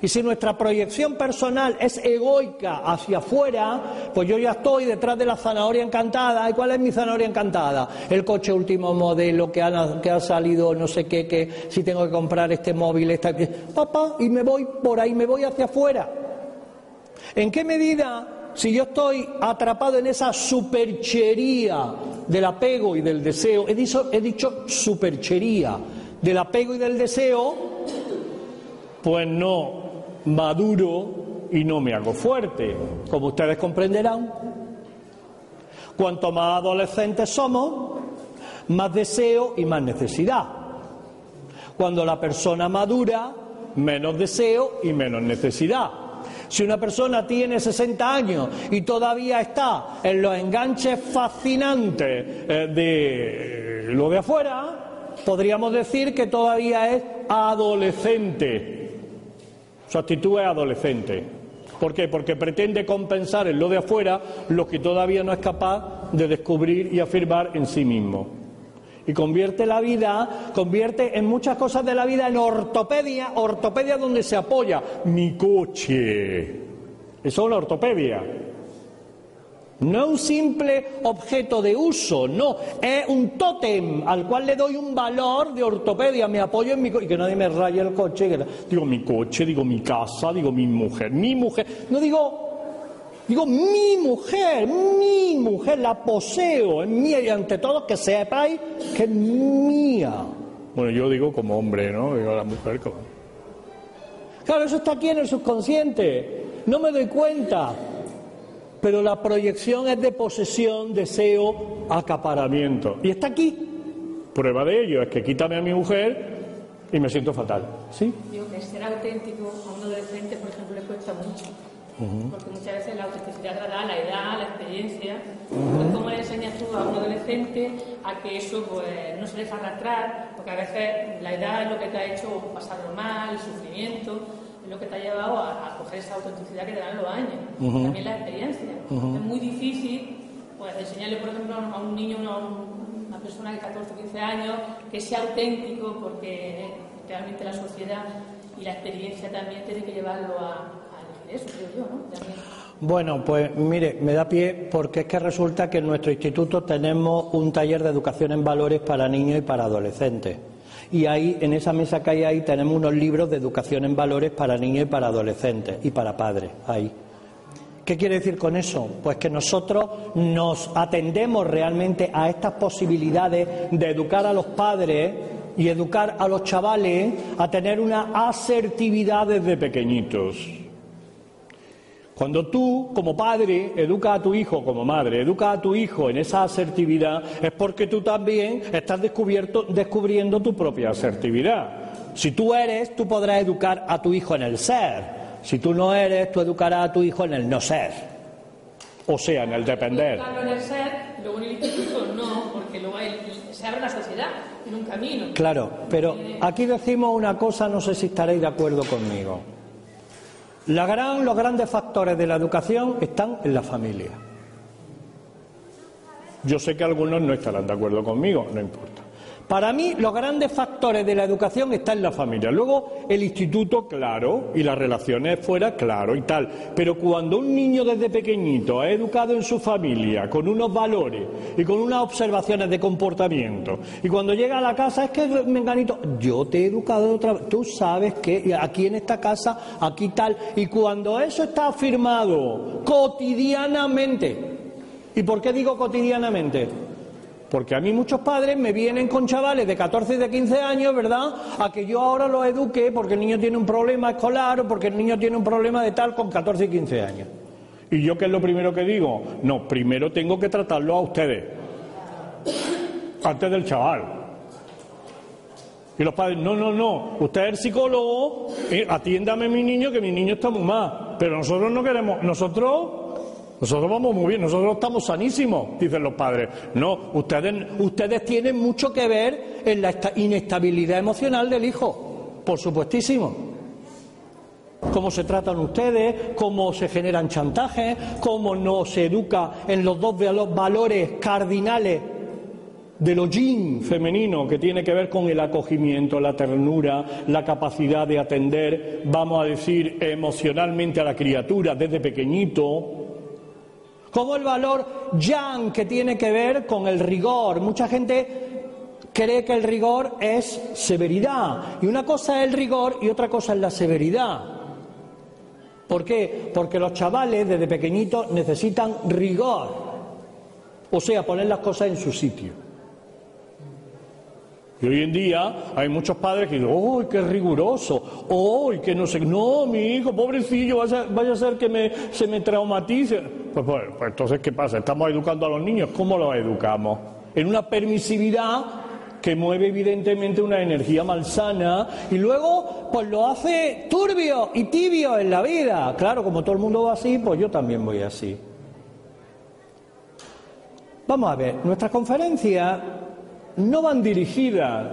Y si nuestra proyección personal es egoica hacia afuera, pues yo ya estoy detrás de la zanahoria encantada. ¿Y cuál es mi zanahoria encantada? El coche último modelo que ha, que ha salido, no sé qué, que si tengo que comprar este móvil, esta, papá, y me voy por ahí, me voy hacia afuera. ¿En qué medida si yo estoy atrapado en esa superchería del apego y del deseo, he dicho, he dicho superchería del apego y del deseo, pues no maduro y no me hago fuerte, como ustedes comprenderán. Cuanto más adolescentes somos, más deseo y más necesidad. Cuando la persona madura, menos deseo y menos necesidad. Si una persona tiene 60 años y todavía está en los enganches fascinantes eh, de lo de afuera, podríamos decir que todavía es adolescente. Su actitud es adolescente. ¿Por qué? Porque pretende compensar en lo de afuera lo que todavía no es capaz de descubrir y afirmar en sí mismo y convierte la vida, convierte en muchas cosas de la vida en ortopedia, ortopedia donde se apoya mi coche. Eso es una ortopedia. No es un simple objeto de uso, no, es un tótem al cual le doy un valor de ortopedia, me apoyo en mi coche, y que nadie me raye el coche, digo mi coche, digo mi casa, digo mi mujer, mi mujer, no digo Digo, mi mujer, mi mujer, la poseo, es mía y ante todo que sepáis que es mía. Bueno, yo digo como hombre, ¿no? Digo la mujer como... Claro, eso está aquí en el subconsciente. No me doy cuenta. Pero la proyección es de posesión, deseo, acaparamiento. Y está aquí. Prueba de ello es que quítame a mi mujer y me siento fatal. ¿Sí? Digo que ser auténtico a un adolescente, por ejemplo, le cuesta mucho porque muchas veces la autenticidad la la edad, la experiencia. ¿Cómo le enseñas tú a un adolescente a que eso pues, no se deja arrastrar? Porque a veces la edad es lo que te ha hecho pasarlo mal, el sufrimiento, es lo que te ha llevado a, coger esa autenticidad que te dan los años. También la experiencia. Es muy difícil pues, enseñarle, por ejemplo, a un niño, a una persona de 14 o 15 años, que sea auténtico, porque realmente la sociedad y la experiencia también tiene que llevarlo a bueno, pues mire, me da pie porque es que resulta que en nuestro instituto tenemos un taller de educación en valores para niños y para adolescentes. Y ahí, en esa mesa que hay ahí, tenemos unos libros de educación en valores para niños y para adolescentes y para padres. Ahí. ¿Qué quiere decir con eso? Pues que nosotros nos atendemos realmente a estas posibilidades de educar a los padres y educar a los chavales a tener una asertividad desde pequeñitos. Cuando tú, como padre, educas a tu hijo, como madre, educas a tu hijo en esa asertividad, es porque tú también estás descubriendo tu propia asertividad. Si tú eres, tú podrás educar a tu hijo en el ser. Si tú no eres, tú educarás a tu hijo en el no ser. O sea, en el depender. Claro, en el ser, luego en el instituto no, porque luego hay- se abre la sociedad en un camino. Claro, pero aquí decimos una cosa, no sé si estaréis de acuerdo conmigo. La gran, los grandes factores de la educación están en la familia. Yo sé que algunos no estarán de acuerdo conmigo, no importa. Para mí, los grandes factores de la educación están en la familia. Luego, el instituto, claro, y las relaciones fuera, claro, y tal. Pero cuando un niño desde pequeñito es educado en su familia, con unos valores y con unas observaciones de comportamiento, y cuando llega a la casa, es que, menganito, yo te he educado de otra tú sabes que aquí en esta casa, aquí tal, y cuando eso está afirmado cotidianamente, ¿y por qué digo cotidianamente? Porque a mí muchos padres me vienen con chavales de 14 y de 15 años, ¿verdad? A que yo ahora los eduque porque el niño tiene un problema escolar o porque el niño tiene un problema de tal con 14 y 15 años. ¿Y yo qué es lo primero que digo? No, primero tengo que tratarlo a ustedes. Antes del chaval. Y los padres, no, no, no, usted es el psicólogo, eh, atiéndame a mi niño, que mi niño está muy mal. Pero nosotros no queremos, nosotros, nosotros vamos muy bien, nosotros estamos sanísimos, dicen los padres. No, ustedes, tienen mucho que ver en la esta- inestabilidad emocional del hijo, por supuestísimo. Cómo se tratan ustedes, cómo se generan chantajes, cómo no se educa en los dos valo- valores cardinales de lo yin femenino que tiene que ver con el acogimiento, la ternura, la capacidad de atender, vamos a decir, emocionalmente a la criatura desde pequeñito. Como el valor yang que tiene que ver con el rigor. Mucha gente cree que el rigor es severidad. Y una cosa es el rigor y otra cosa es la severidad. ¿Por qué? Porque los chavales desde pequeñitos necesitan rigor. O sea, poner las cosas en su sitio. Y hoy en día hay muchos padres que dicen, ¡ay, qué riguroso! ¡ay, que no sé! No, mi hijo, pobrecillo, vaya, vaya a ser que se me traumatice. Pues, pues, pues entonces, ¿qué pasa? ¿Estamos educando a los niños? ¿Cómo los educamos? En una permisividad que mueve evidentemente una energía malsana y luego pues lo hace turbio y tibio en la vida. Claro, como todo el mundo va así, pues yo también voy así. Vamos a ver, nuestras conferencias no van dirigidas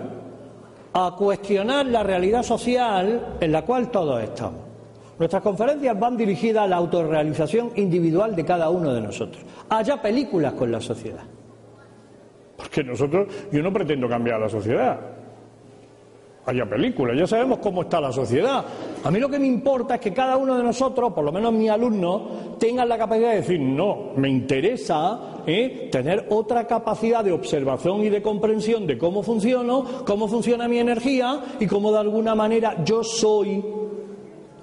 a cuestionar la realidad social en la cual todos estamos. Nuestras conferencias van dirigidas a la autorrealización individual de cada uno de nosotros. Haya películas con la sociedad. Porque nosotros, yo no pretendo cambiar la sociedad. Haya películas, ya sabemos cómo está la sociedad. A mí lo que me importa es que cada uno de nosotros, por lo menos mis alumnos, tengan la capacidad de decir, no, me interesa ¿eh? tener otra capacidad de observación y de comprensión de cómo funciono, cómo funciona mi energía y cómo de alguna manera yo soy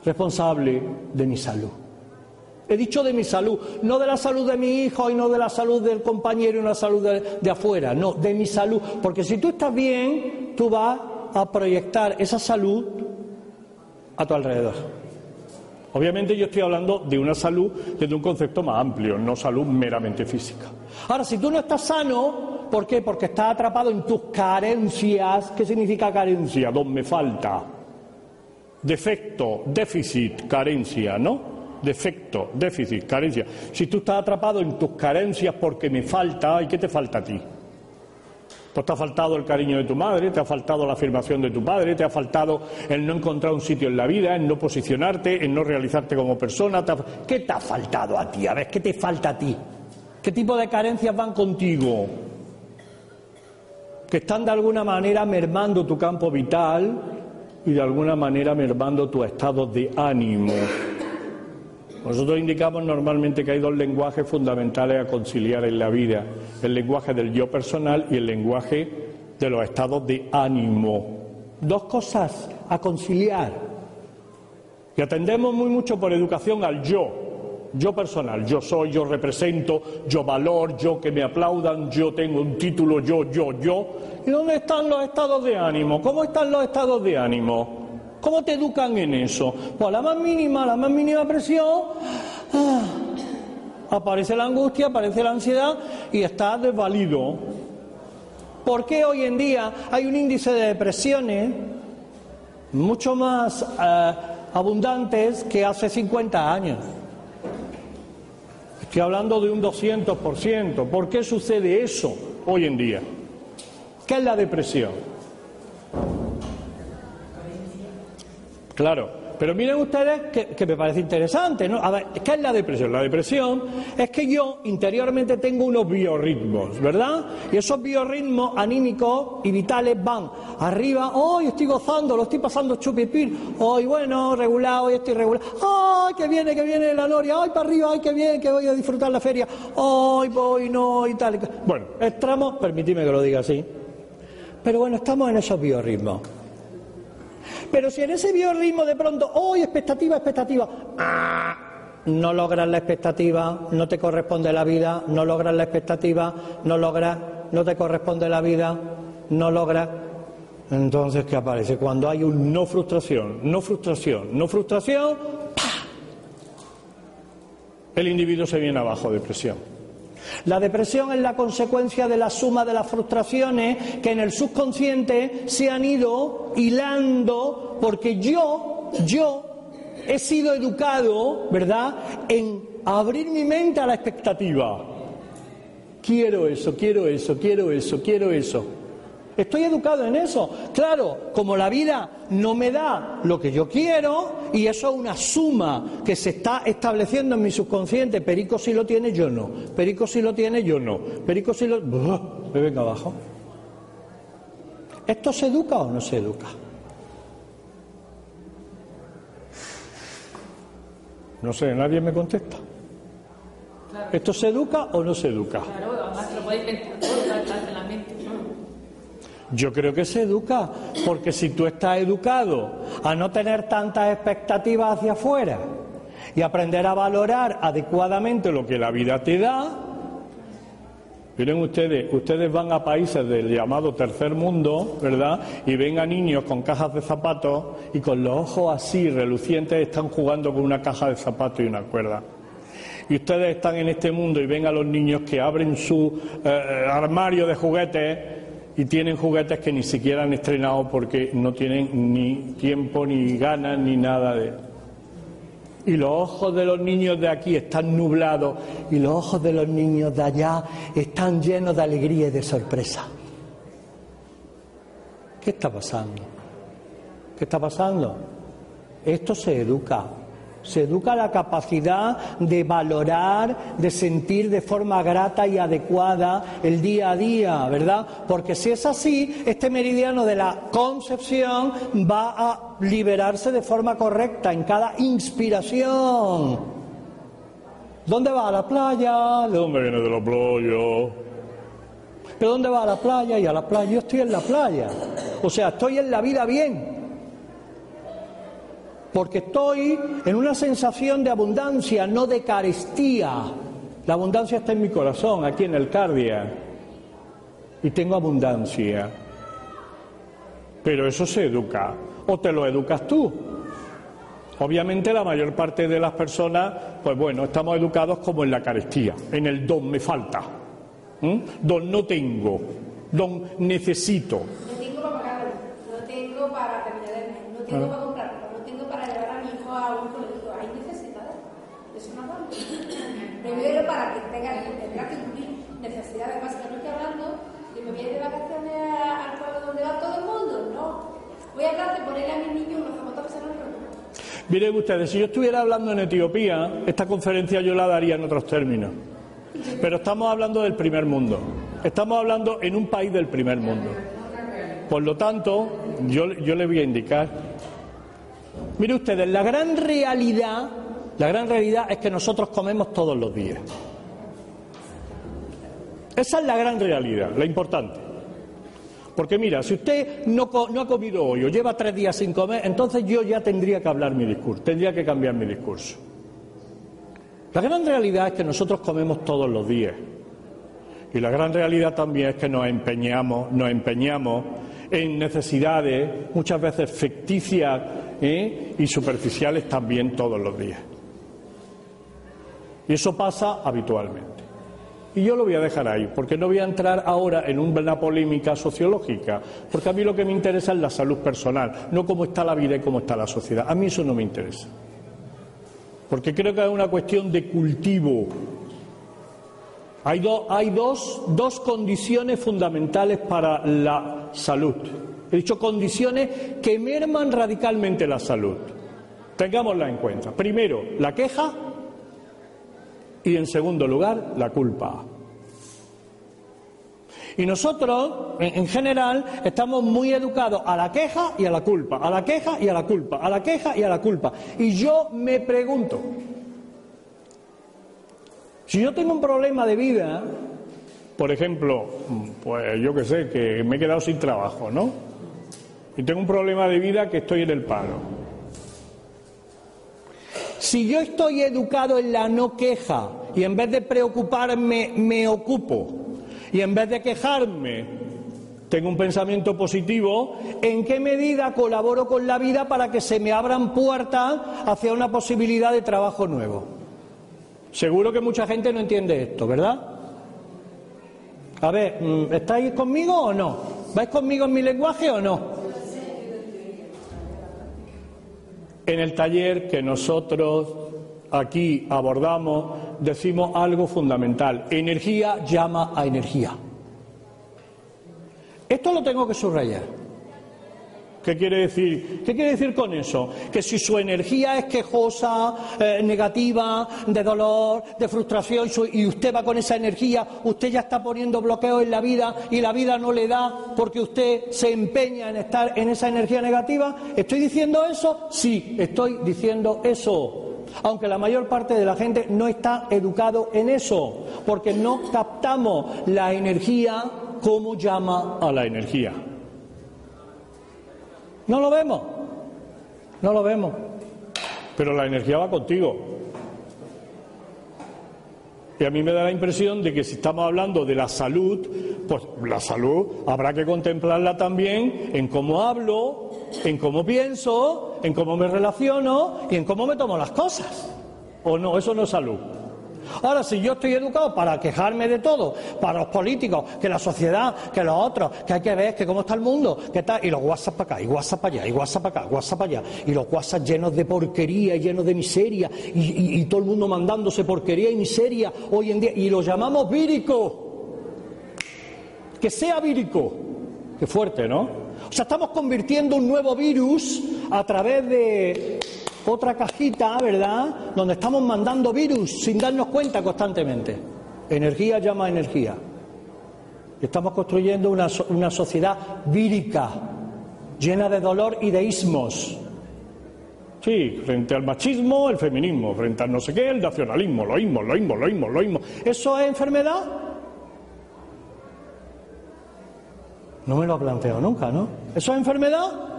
responsable de mi salud. He dicho de mi salud, no de la salud de mi hijo y no de la salud del compañero y la salud de, de afuera, no, de mi salud. Porque si tú estás bien, tú vas a proyectar esa salud a tu alrededor. Obviamente yo estoy hablando de una salud desde un concepto más amplio, no salud meramente física. Ahora, si tú no estás sano, ¿por qué? Porque estás atrapado en tus carencias. ¿Qué significa carencia? Don me falta. Defecto, déficit, carencia, ¿no? Defecto, déficit, carencia. Si tú estás atrapado en tus carencias porque me falta, ¿y qué te falta a ti? Pues te ha faltado el cariño de tu madre, te ha faltado la afirmación de tu padre, te ha faltado el no encontrar un sitio en la vida, en no posicionarte, en no realizarte como persona. te ha- ¿Qué te ha faltado a ti? A ver, ¿qué te falta a ti? ¿Qué tipo de carencias van contigo? Que están de alguna manera mermando tu campo vital y de alguna manera mermando tu estado de ánimo. Nosotros indicamos normalmente que hay dos lenguajes fundamentales a conciliar en la vida, el lenguaje del yo personal y el lenguaje de los estados de ánimo. Dos cosas a conciliar. Y atendemos muy mucho por educación al yo, yo personal, yo soy, yo represento, yo valor, yo que me aplaudan, yo tengo un título, yo, yo, yo. ¿Y dónde están los estados de ánimo? ¿Cómo están los estados de ánimo? ¿Cómo te educan en eso? Pues la más mínima, la más mínima presión, ah, aparece la angustia, aparece la ansiedad y estás desvalido. ¿Por qué hoy en día hay un índice de depresiones mucho más eh, abundantes que hace 50 años? Estoy hablando de un 200%. ¿Por qué sucede eso hoy en día? ¿Qué es la depresión? Claro, pero miren ustedes que, me parece interesante, ¿no? A ver, ¿qué es la depresión? La depresión es que yo interiormente tengo unos biorritmos, ¿verdad? Y esos biorritmos anímicos y vitales van arriba, hoy estoy gozando, lo estoy pasando chupipín, hoy bueno, regulado, hoy estoy regulado, ay, que viene, que viene la noria, ay, para arriba, ay, que bien, que voy a disfrutar la feria, hoy voy, no, y tal. Bueno, estamos, permitidme que lo diga así, pero bueno, estamos en esos biorritmos. Pero si en ese biorritmo de pronto, hoy expectativa, expectativa, ¡ah! no logras la expectativa, no te corresponde la vida, no logras la expectativa, no logras, no te corresponde la vida, no logras. Entonces, ¿qué aparece? Cuando hay un no frustración, no frustración, no frustración, el individuo se viene abajo, depresión. La depresión es la consecuencia de la suma de las frustraciones que en el subconsciente se han ido hilando porque yo, yo he sido educado, ¿verdad?, en abrir mi mente a la expectativa. Quiero eso, quiero eso, quiero eso, quiero eso. Estoy educado en eso. Claro, como la vida no me da lo que yo quiero, y eso es una suma que se está estableciendo en mi subconsciente, Perico si lo tiene, yo no. Perico si lo tiene, yo no. Perico si lo... me venga abajo. ¿Esto se educa o no se educa? No sé, nadie me contesta. ¿Esto se educa o no se educa? Claro, además lo podéis pensar en la mente. Yo creo que se educa, porque si tú estás educado a no tener tantas expectativas hacia afuera y aprender a valorar adecuadamente lo que la vida te da, miren ustedes, ustedes van a países del llamado tercer mundo, ¿verdad? Y ven a niños con cajas de zapatos y con los ojos así relucientes están jugando con una caja de zapatos y una cuerda y ustedes están en este mundo y ven a los niños que abren su eh, armario de juguetes y tienen juguetes que ni siquiera han estrenado porque no tienen ni tiempo, ni ganas, ni nada de... Y los ojos de los niños de aquí están nublados y los ojos de los niños de allá están llenos de alegría y de sorpresa. ¿Qué está pasando? ¿Qué está pasando? Esto se educa. Se educa la capacidad de valorar, de sentir de forma grata y adecuada el día a día, ¿verdad? Porque si es así, este meridiano de la concepción va a liberarse de forma correcta en cada inspiración. ¿Dónde va a la playa? ¿De dónde viene de la playa? ¿Pero dónde va a la playa? Y a la playa, yo estoy en la playa. O sea, estoy en la vida bien porque estoy en una sensación de abundancia, no de carestía. La abundancia está en mi corazón, aquí en el cardia, y tengo abundancia. Pero eso se educa, o te lo educas tú. Obviamente la mayor parte de las personas, pues bueno, estamos educados como en la carestía, en el don me falta, don no tengo, don necesito. No tengo para pagar, no tengo para terminar el mes, no tengo ah. para primero para que tenga, tendrá que cumplir necesidades estoy hablando de me voy a ir de vacaciones al pueblo donde va todo el mundo, no. Voy a hablar de ponerle a mis niños unos zapatos en el Miren ustedes, si yo estuviera hablando en Etiopía, esta conferencia yo la daría en otros términos. Pero estamos hablando del primer mundo. Estamos hablando en un país del primer mundo. Por lo tanto, yo, yo le voy a indicar. Mire ustedes, la gran realidad la gran realidad es que nosotros comemos todos los días. Esa es la gran realidad, la importante. Porque mira, si usted no, ha comido hoy o lleva tres días sin comer, entonces yo ya tendría que hablar mi discurso, tendría que cambiar mi discurso. La gran realidad es que nosotros comemos todos los días. Y la gran realidad también es que nos empeñamos, nos empeñamos en necesidades muchas veces ficticias y superficiales también todos los días. Y eso pasa habitualmente. Y yo lo voy a dejar ahí, porque no voy a entrar ahora en una polémica sociológica, porque a mí lo que me interesa es la salud personal, no cómo está la vida y cómo está la sociedad. A mí eso no me interesa. Porque creo que es una cuestión de cultivo Hay, do- hay dos, dos condiciones fundamentales para la salud. He dicho condiciones que merman radicalmente la salud. Tengámosla en cuenta. Primero, la queja y en segundo lugar, la culpa. Y nosotros, en, en general, estamos muy educados a la queja y a la culpa, a la queja y a la culpa, a la queja y a la culpa. Y yo me pregunto, si yo tengo un problema de vida, por ejemplo, pues yo que sé, que me he quedado sin trabajo, ¿no? Y tengo un problema de vida que estoy en el paro. Si yo estoy educado en la no queja y en vez de preocuparme me ocupo y en vez de quejarme tengo un pensamiento positivo, ¿en qué medida colaboro con la vida para que se me abran puertas hacia una posibilidad de trabajo nuevo? Seguro que mucha gente no entiende esto, ¿verdad? A ver, mm, ¿estáis conmigo o no? ¿Vais conmigo en mi lenguaje o no? En el taller que nosotros aquí abordamos decimos algo fundamental. Energía llama a energía. Esto lo tengo que subrayar. ¿Qué quiere decir? ¿Qué quiere decir con eso? Que si su energía es quejosa, eh, negativa, de dolor, de frustración, y usted va con esa energía, usted ya está poniendo bloqueos en la vida y la vida no le da porque usted se empeña en estar en esa energía negativa. ¿Estoy diciendo eso? Sí, estoy diciendo eso. Aunque la mayor parte de la gente no está educado en eso, porque no captamos la energía como llama a la energía. No lo vemos. No lo vemos. Pero la energía va contigo. Y a mí me da la impresión de que si estamos hablando de la salud, pues la salud habrá que contemplarla también en cómo hablo, en cómo pienso, en cómo me relaciono y en cómo me tomo las cosas. ¿O no? Eso no es salud. Ahora, si yo estoy educado para quejarme de todo, para los políticos, que la sociedad, que los otros, que hay que ver que cómo está el mundo, que tal, y los WhatsApp para acá, y WhatsApp para allá, y WhatsApp para acá, WhatsApp para allá, y los WhatsApp llenos de porquería, llenos de miseria, y, y- y todo el mundo mandándose porquería y miseria hoy en día, y lo llamamos vírico. Que sea vírico. Qué fuerte, ¿no? O sea, estamos convirtiendo un nuevo virus a través de otra cajita, ¿verdad? Donde estamos mandando virus sin darnos cuenta constantemente. Energía llama a energía. Estamos construyendo una, una sociedad vírica, llena de dolor y de ismos. Sí, frente al machismo, el feminismo, frente al no sé qué, el nacionalismo, lo mismo, lo mismo, lo mismo, lo mismo. ¿Eso es enfermedad? No me lo ha planteado nunca, ¿no? ¿Eso es enfermedad?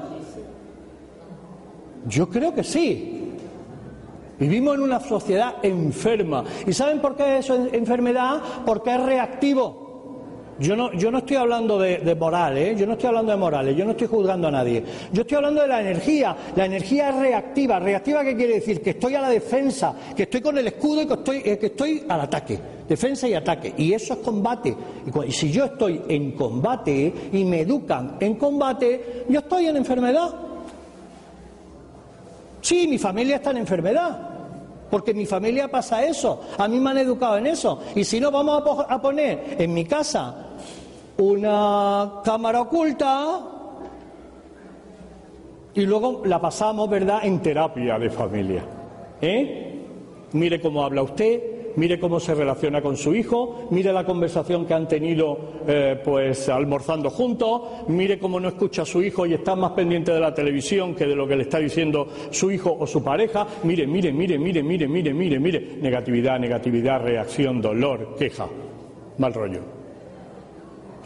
Yo creo que sí. Vivimos en una sociedad enferma. ¿Y saben por qué es enfermedad? Porque es reactivo. Yo no, yo no estoy hablando de, de moral, ¿eh? yo no estoy hablando de morales, yo no estoy juzgando a nadie. Yo estoy hablando de la energía. La energía es reactiva. ¿Reactiva qué quiere decir? Que estoy a la defensa, que estoy con el escudo y que estoy, eh, que estoy al ataque. Defensa y ataque. Y eso es combate. Y, y si yo estoy en combate y me educan en combate, yo estoy en enfermedad. Sí, mi familia está en enfermedad. Porque mi familia pasa eso. A mí me han educado en eso. Y si no, vamos a, a poner en mi casa una cámara oculta y luego la pasamos, ¿verdad?, en terapia de familia. ¿Eh? Mire cómo habla usted, mire cómo se relaciona con su hijo, mire la conversación que han tenido eh, pues almorzando juntos, mire cómo no escucha a su hijo y está más pendiente de la televisión que de lo que le está diciendo su hijo o su pareja. Mire, mire, mire, mire, mire, mire, mire, mire. Negatividad, negatividad, reacción, dolor, queja, mal rollo.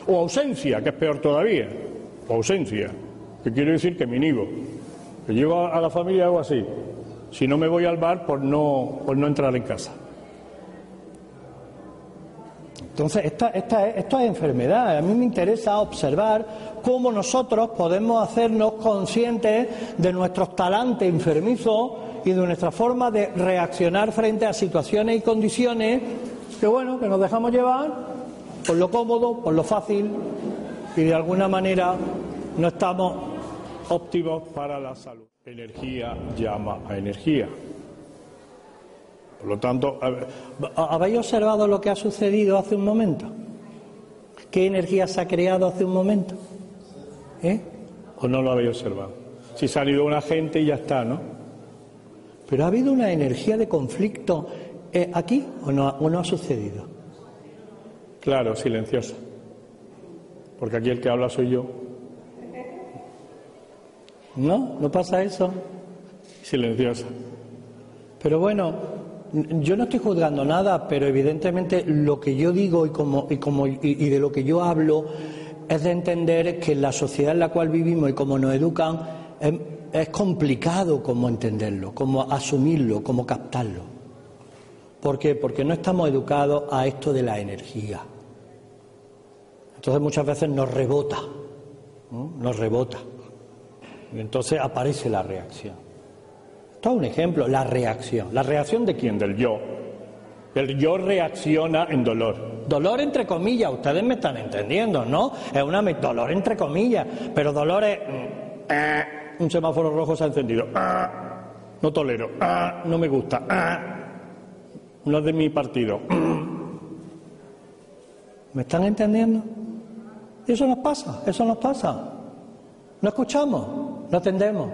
O ausencia, que es peor todavía. O ausencia, que quiere decir que me inhibo. Que llego a la familia hago así. Si no me voy al bar por no, por no entrar en casa. Entonces, esta, esta es- esto es enfermedad. A mí me interesa observar cómo nosotros podemos hacernos conscientes de nuestros talantes enfermizos y de nuestra forma de reaccionar frente a situaciones y condiciones que, bueno, que nos dejamos llevar por lo cómodo, por lo fácil y de alguna manera no estamos óptimos para la salud. Energía llama a energía. Por lo tanto, ¿habéis observado lo que ha sucedido hace un momento? ¿Qué energía se ha creado hace un momento? ¿Eh? ¿o no lo habéis observado? Si se ha ido una gente y ya está, ¿no? Pero ha habido una energía de conflicto eh, aquí o no, o no ha sucedido. Claro, silenciosa. Porque aquí el que habla soy yo. ¿No? ¿No pasa eso? Silenciosa. Pero bueno, yo no estoy juzgando nada, pero evidentemente lo que yo digo y, de lo que yo hablo es de entender que la sociedad en la cual vivimos y como nos educan es, complicado como entenderlo, como asumirlo, como captarlo. ¿Por qué? Porque no estamos educados a esto de la energía. Entonces muchas veces nos rebota, ¿no? nos rebota. Y entonces aparece la reacción. Es un ejemplo, la reacción. ¿La reacción de quién? Del yo. El yo reacciona en dolor. Dolor entre comillas, ustedes me están entendiendo, ¿no? Es una dolor entre comillas, pero dolor es mm, Ah, un semáforo rojo se ha encendido. Ah, no tolero. Ah, no me gusta. Ah, no es de mi partido. ¿Me están entendiendo? Eso nos pasa, eso nos pasa. No escuchamos, no atendemos.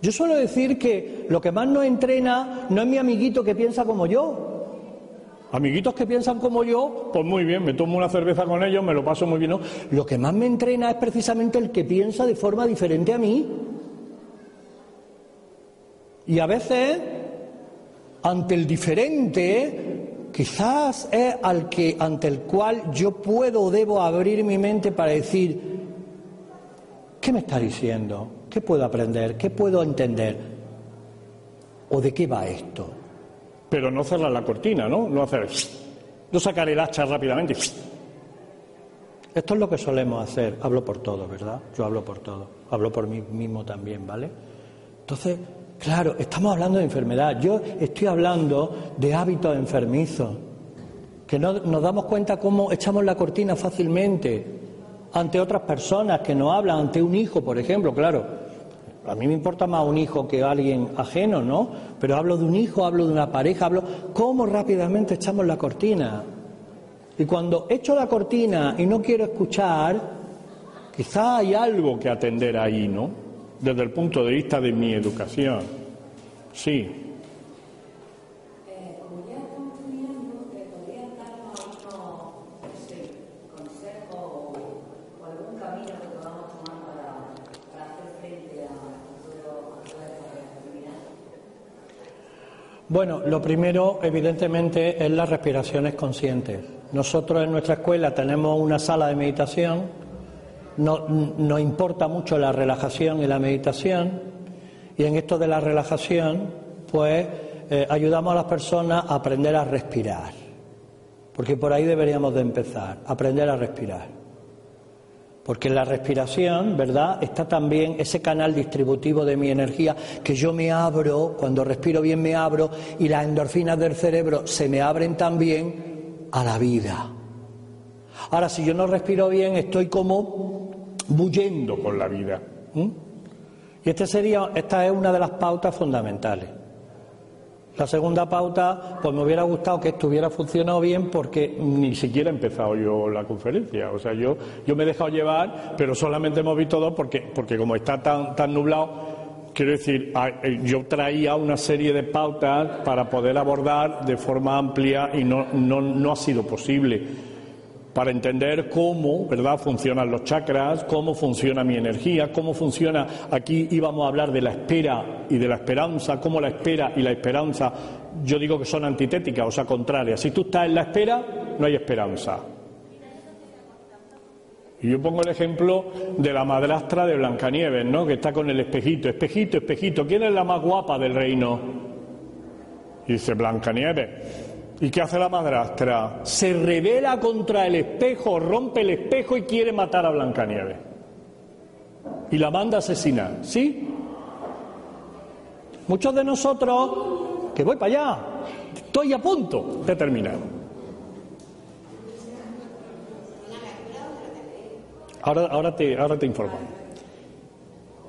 Yo suelo decir que lo que más nos entrena no es mi amiguito que piensa como yo. Amiguitos que piensan como yo, pues muy bien, me tomo una cerveza con ellos, me lo paso muy bien. Lo que más me entrena es precisamente el que piensa de forma diferente a mí. Y a veces, ante el diferente, quizás es al que ante el cual yo puedo o debo abrir mi mente para decir, ¿qué me está diciendo? ¿Qué puedo aprender? ¿Qué puedo entender? ¿O de qué va esto? Pero no cerrar la cortina, ¿no? No hacer. No sacar el hacha rápidamente. Esto es lo que solemos hacer. Hablo por todo, ¿verdad? Yo hablo por todo. Hablo por mí mismo también, ¿vale? Entonces, claro, estamos hablando de enfermedad. Yo estoy hablando de hábitos enfermizos. Que no nos damos cuenta cómo echamos la cortina fácilmente ante otras personas que nos hablan, ante un hijo, por ejemplo, claro. A mí me importa más un hijo que alguien ajeno, ¿no? Pero hablo de un hijo, hablo de una pareja, hablo cómo rápidamente echamos la cortina. Y cuando echo la cortina y no quiero escuchar, Quizá hay algo que atender ahí, ¿no? Desde el punto de vista de mi educación. Sí. Eh, como ya estamos terminando, ¿te podrías darnos algunos no sé, consejos o algún camino que podamos tomar para, para hacer frente a todo, a toda esta enfermedad? Bueno, lo primero, evidentemente, es las respiraciones conscientes. Nosotros en nuestra escuela tenemos una sala de meditación, no- nos importa mucho la relajación y la meditación, y en esto de la relajación, pues eh, ayudamos a las personas a aprender a respirar, porque por ahí deberíamos de empezar, aprender a respirar. Porque en la respiración, ¿verdad? Está también ese canal distributivo de mi energía que yo me abro, cuando respiro bien me abro y las endorfinas del cerebro se me abren también a la vida. Ahora, si yo no respiro bien, estoy como bullendo Con la vida. ¿Mm? Y este sería, esta es una de las pautas fundamentales. La segunda pauta, pues me hubiera gustado que estuviera funcionado bien porque Ni siquiera he empezado yo la conferencia. O sea, yo, yo me he dejado llevar, pero solamente hemos visto dos porque, porque como está tan, tan nublado, quiero decir, eh, yo traía una serie de pautas para poder abordar de forma amplia y no, no, no ha sido posible. Para entender cómo, ¿verdad?, funcionan los chakras, cómo funciona mi energía, cómo funciona. Aquí íbamos a hablar de la espera y de la esperanza, cómo la espera y la esperanza, yo digo que son antitéticas, o sea, contrarias. Si tú estás en la espera, no hay esperanza. Y yo pongo el ejemplo de la madrastra de Blancanieves, ¿no? Que está con el espejito, espejito, espejito, ¿quién es la más guapa del reino? Dice Blancanieves. ¿Y qué hace la madrastra? Se revela contra el espejo, rompe el espejo y quiere matar a Blancanieves. Y la manda a asesinar, ¿sí? muchos de nosotros, que voy para allá, Estoy a punto de terminar. ahora, ahora, te, ahora te informo.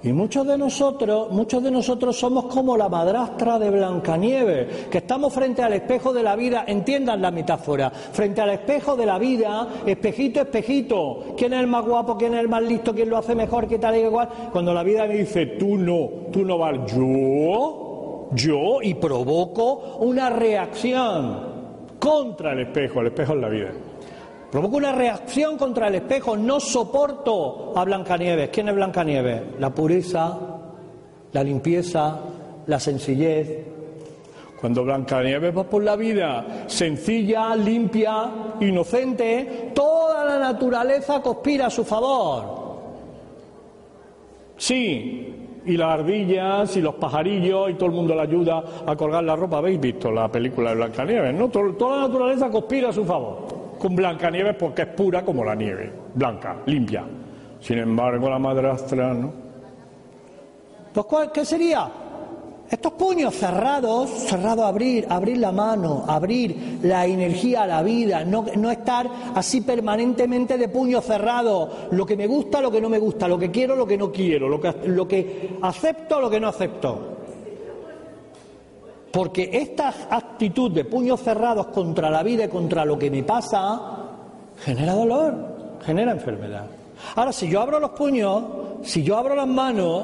Y muchos de nosotros, muchos de nosotros somos como la madrastra de Blancanieves, que estamos frente al espejo de la vida, entiendan la metáfora, frente al espejo de la vida, espejito, espejito, ¿quién es el más guapo, quién es el más listo, quién lo hace mejor, qué tal y igual? Cuando la vida me dice, tú no, tú no vas, yo, yo, y provoco una reacción contra el espejo, el espejo es la vida. Provoco una reacción contra el espejo. No soporto a Blancanieves. ¿Quién es Blancanieves? La pureza, la limpieza, la sencillez. Cuando Blancanieves va por la vida sencilla, limpia, inocente, toda la naturaleza conspira a su favor. Sí, y las ardillas y los pajarillos y todo el mundo le ayuda a colgar la ropa. ¿Habéis visto la película de Blancanieves? ¿no? Toda la naturaleza conspira a su favor con Blancanieves porque es pura como la nieve, blanca, limpia. Sin embargo, la madrastra no. Pues, ¿qué sería? Estos puños cerrados, cerrado abrir, abrir la mano, abrir la energía a la vida, no, no estar así permanentemente de puño cerrado, lo que me gusta, lo que no me gusta, lo que quiero, lo que no quiero, lo que, lo que acepto, lo que no acepto. Porque esta actitud de puños cerrados contra la vida y contra lo que me pasa genera dolor, genera enfermedad. Ahora, si yo abro los puños, si yo abro las manos,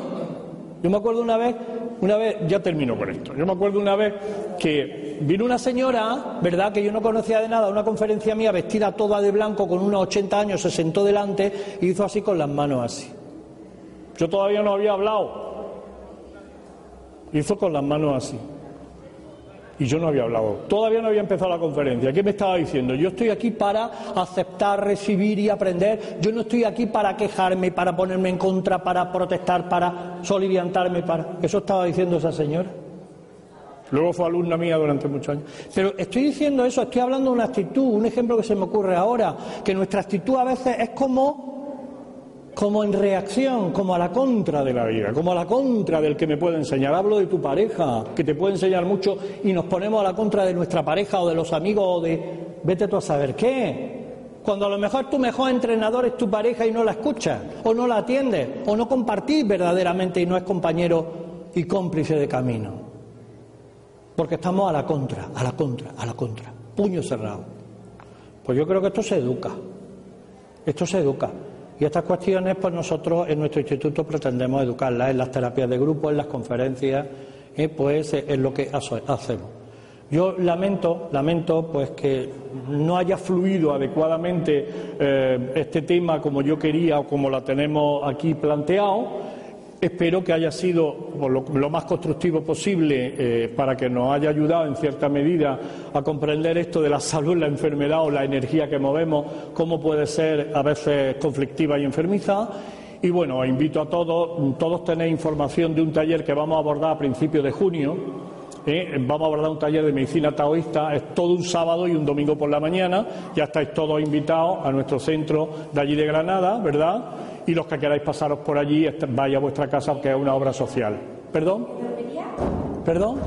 yo me acuerdo una vez, una vez, ya termino con esto, yo me acuerdo una vez que vino una señora, ¿verdad?, que yo no conocía de nada, a una conferencia mía, vestida toda de blanco, con unos 80 años, se sentó delante y hizo así con las manos así. Yo todavía no había hablado. Hizo con las manos así. Y yo no había hablado, todavía no había empezado la conferencia. ¿Qué me estaba diciendo? Yo estoy aquí para aceptar, recibir y aprender. Yo no estoy aquí para quejarme, para ponerme en contra, para protestar, para soliviantarme, para... Eso estaba diciendo esa señora. Luego fue alumna mía durante muchos años. Pero estoy diciendo eso, estoy hablando de una actitud, un ejemplo que se me ocurre ahora, que nuestra actitud a veces es como como en reacción, como a la contra de la vida, como a la contra del que me puede enseñar. Hablo de tu pareja, que te puede enseñar mucho y nos ponemos a la contra de nuestra pareja o de los amigos o de vete tú a saber qué. Cuando a lo mejor tu mejor entrenador es tu pareja y no la escuchas, o no la atiendes, o no compartís verdaderamente y no es compañero y cómplice de camino. Porque estamos a la contra, a la contra, a la contra. Puño cerrado. Pues yo creo que esto se educa. Esto se educa. Y estas cuestiones, pues nosotros en nuestro instituto pretendemos educarlas en las terapias de grupo, en las conferencias, y pues es lo que hacemos. Yo lamento, lamento, pues que no haya fluido adecuadamente eh, este tema como yo quería o como la tenemos aquí planteado Espero que haya sido lo, más constructivo posible eh, para que nos haya ayudado en cierta medida a comprender esto de la salud, la enfermedad o la energía que movemos, cómo puede ser a veces conflictiva y enfermiza. Y bueno, invito a todos, todos tenéis información de un taller que vamos a abordar a principios de junio. ¿eh? vamos a abordar un taller de medicina taoísta, es todo un sábado y un domingo por la mañana. Ya estáis todos invitados a nuestro centro de allí de Granada, ¿verdad? Y los que queráis pasaros por allí, vaya a vuestra casa, que es una obra social. ¿Perdón? ¿Perdón?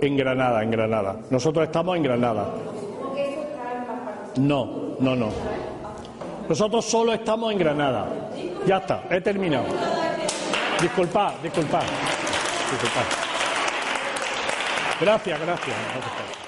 En Granada, en Granada. Nosotros estamos en Granada. No, no, no. Nosotros solo estamos en Granada. Ya está, he terminado. Disculpad, disculpad. Disculpad. Gracias, gracias.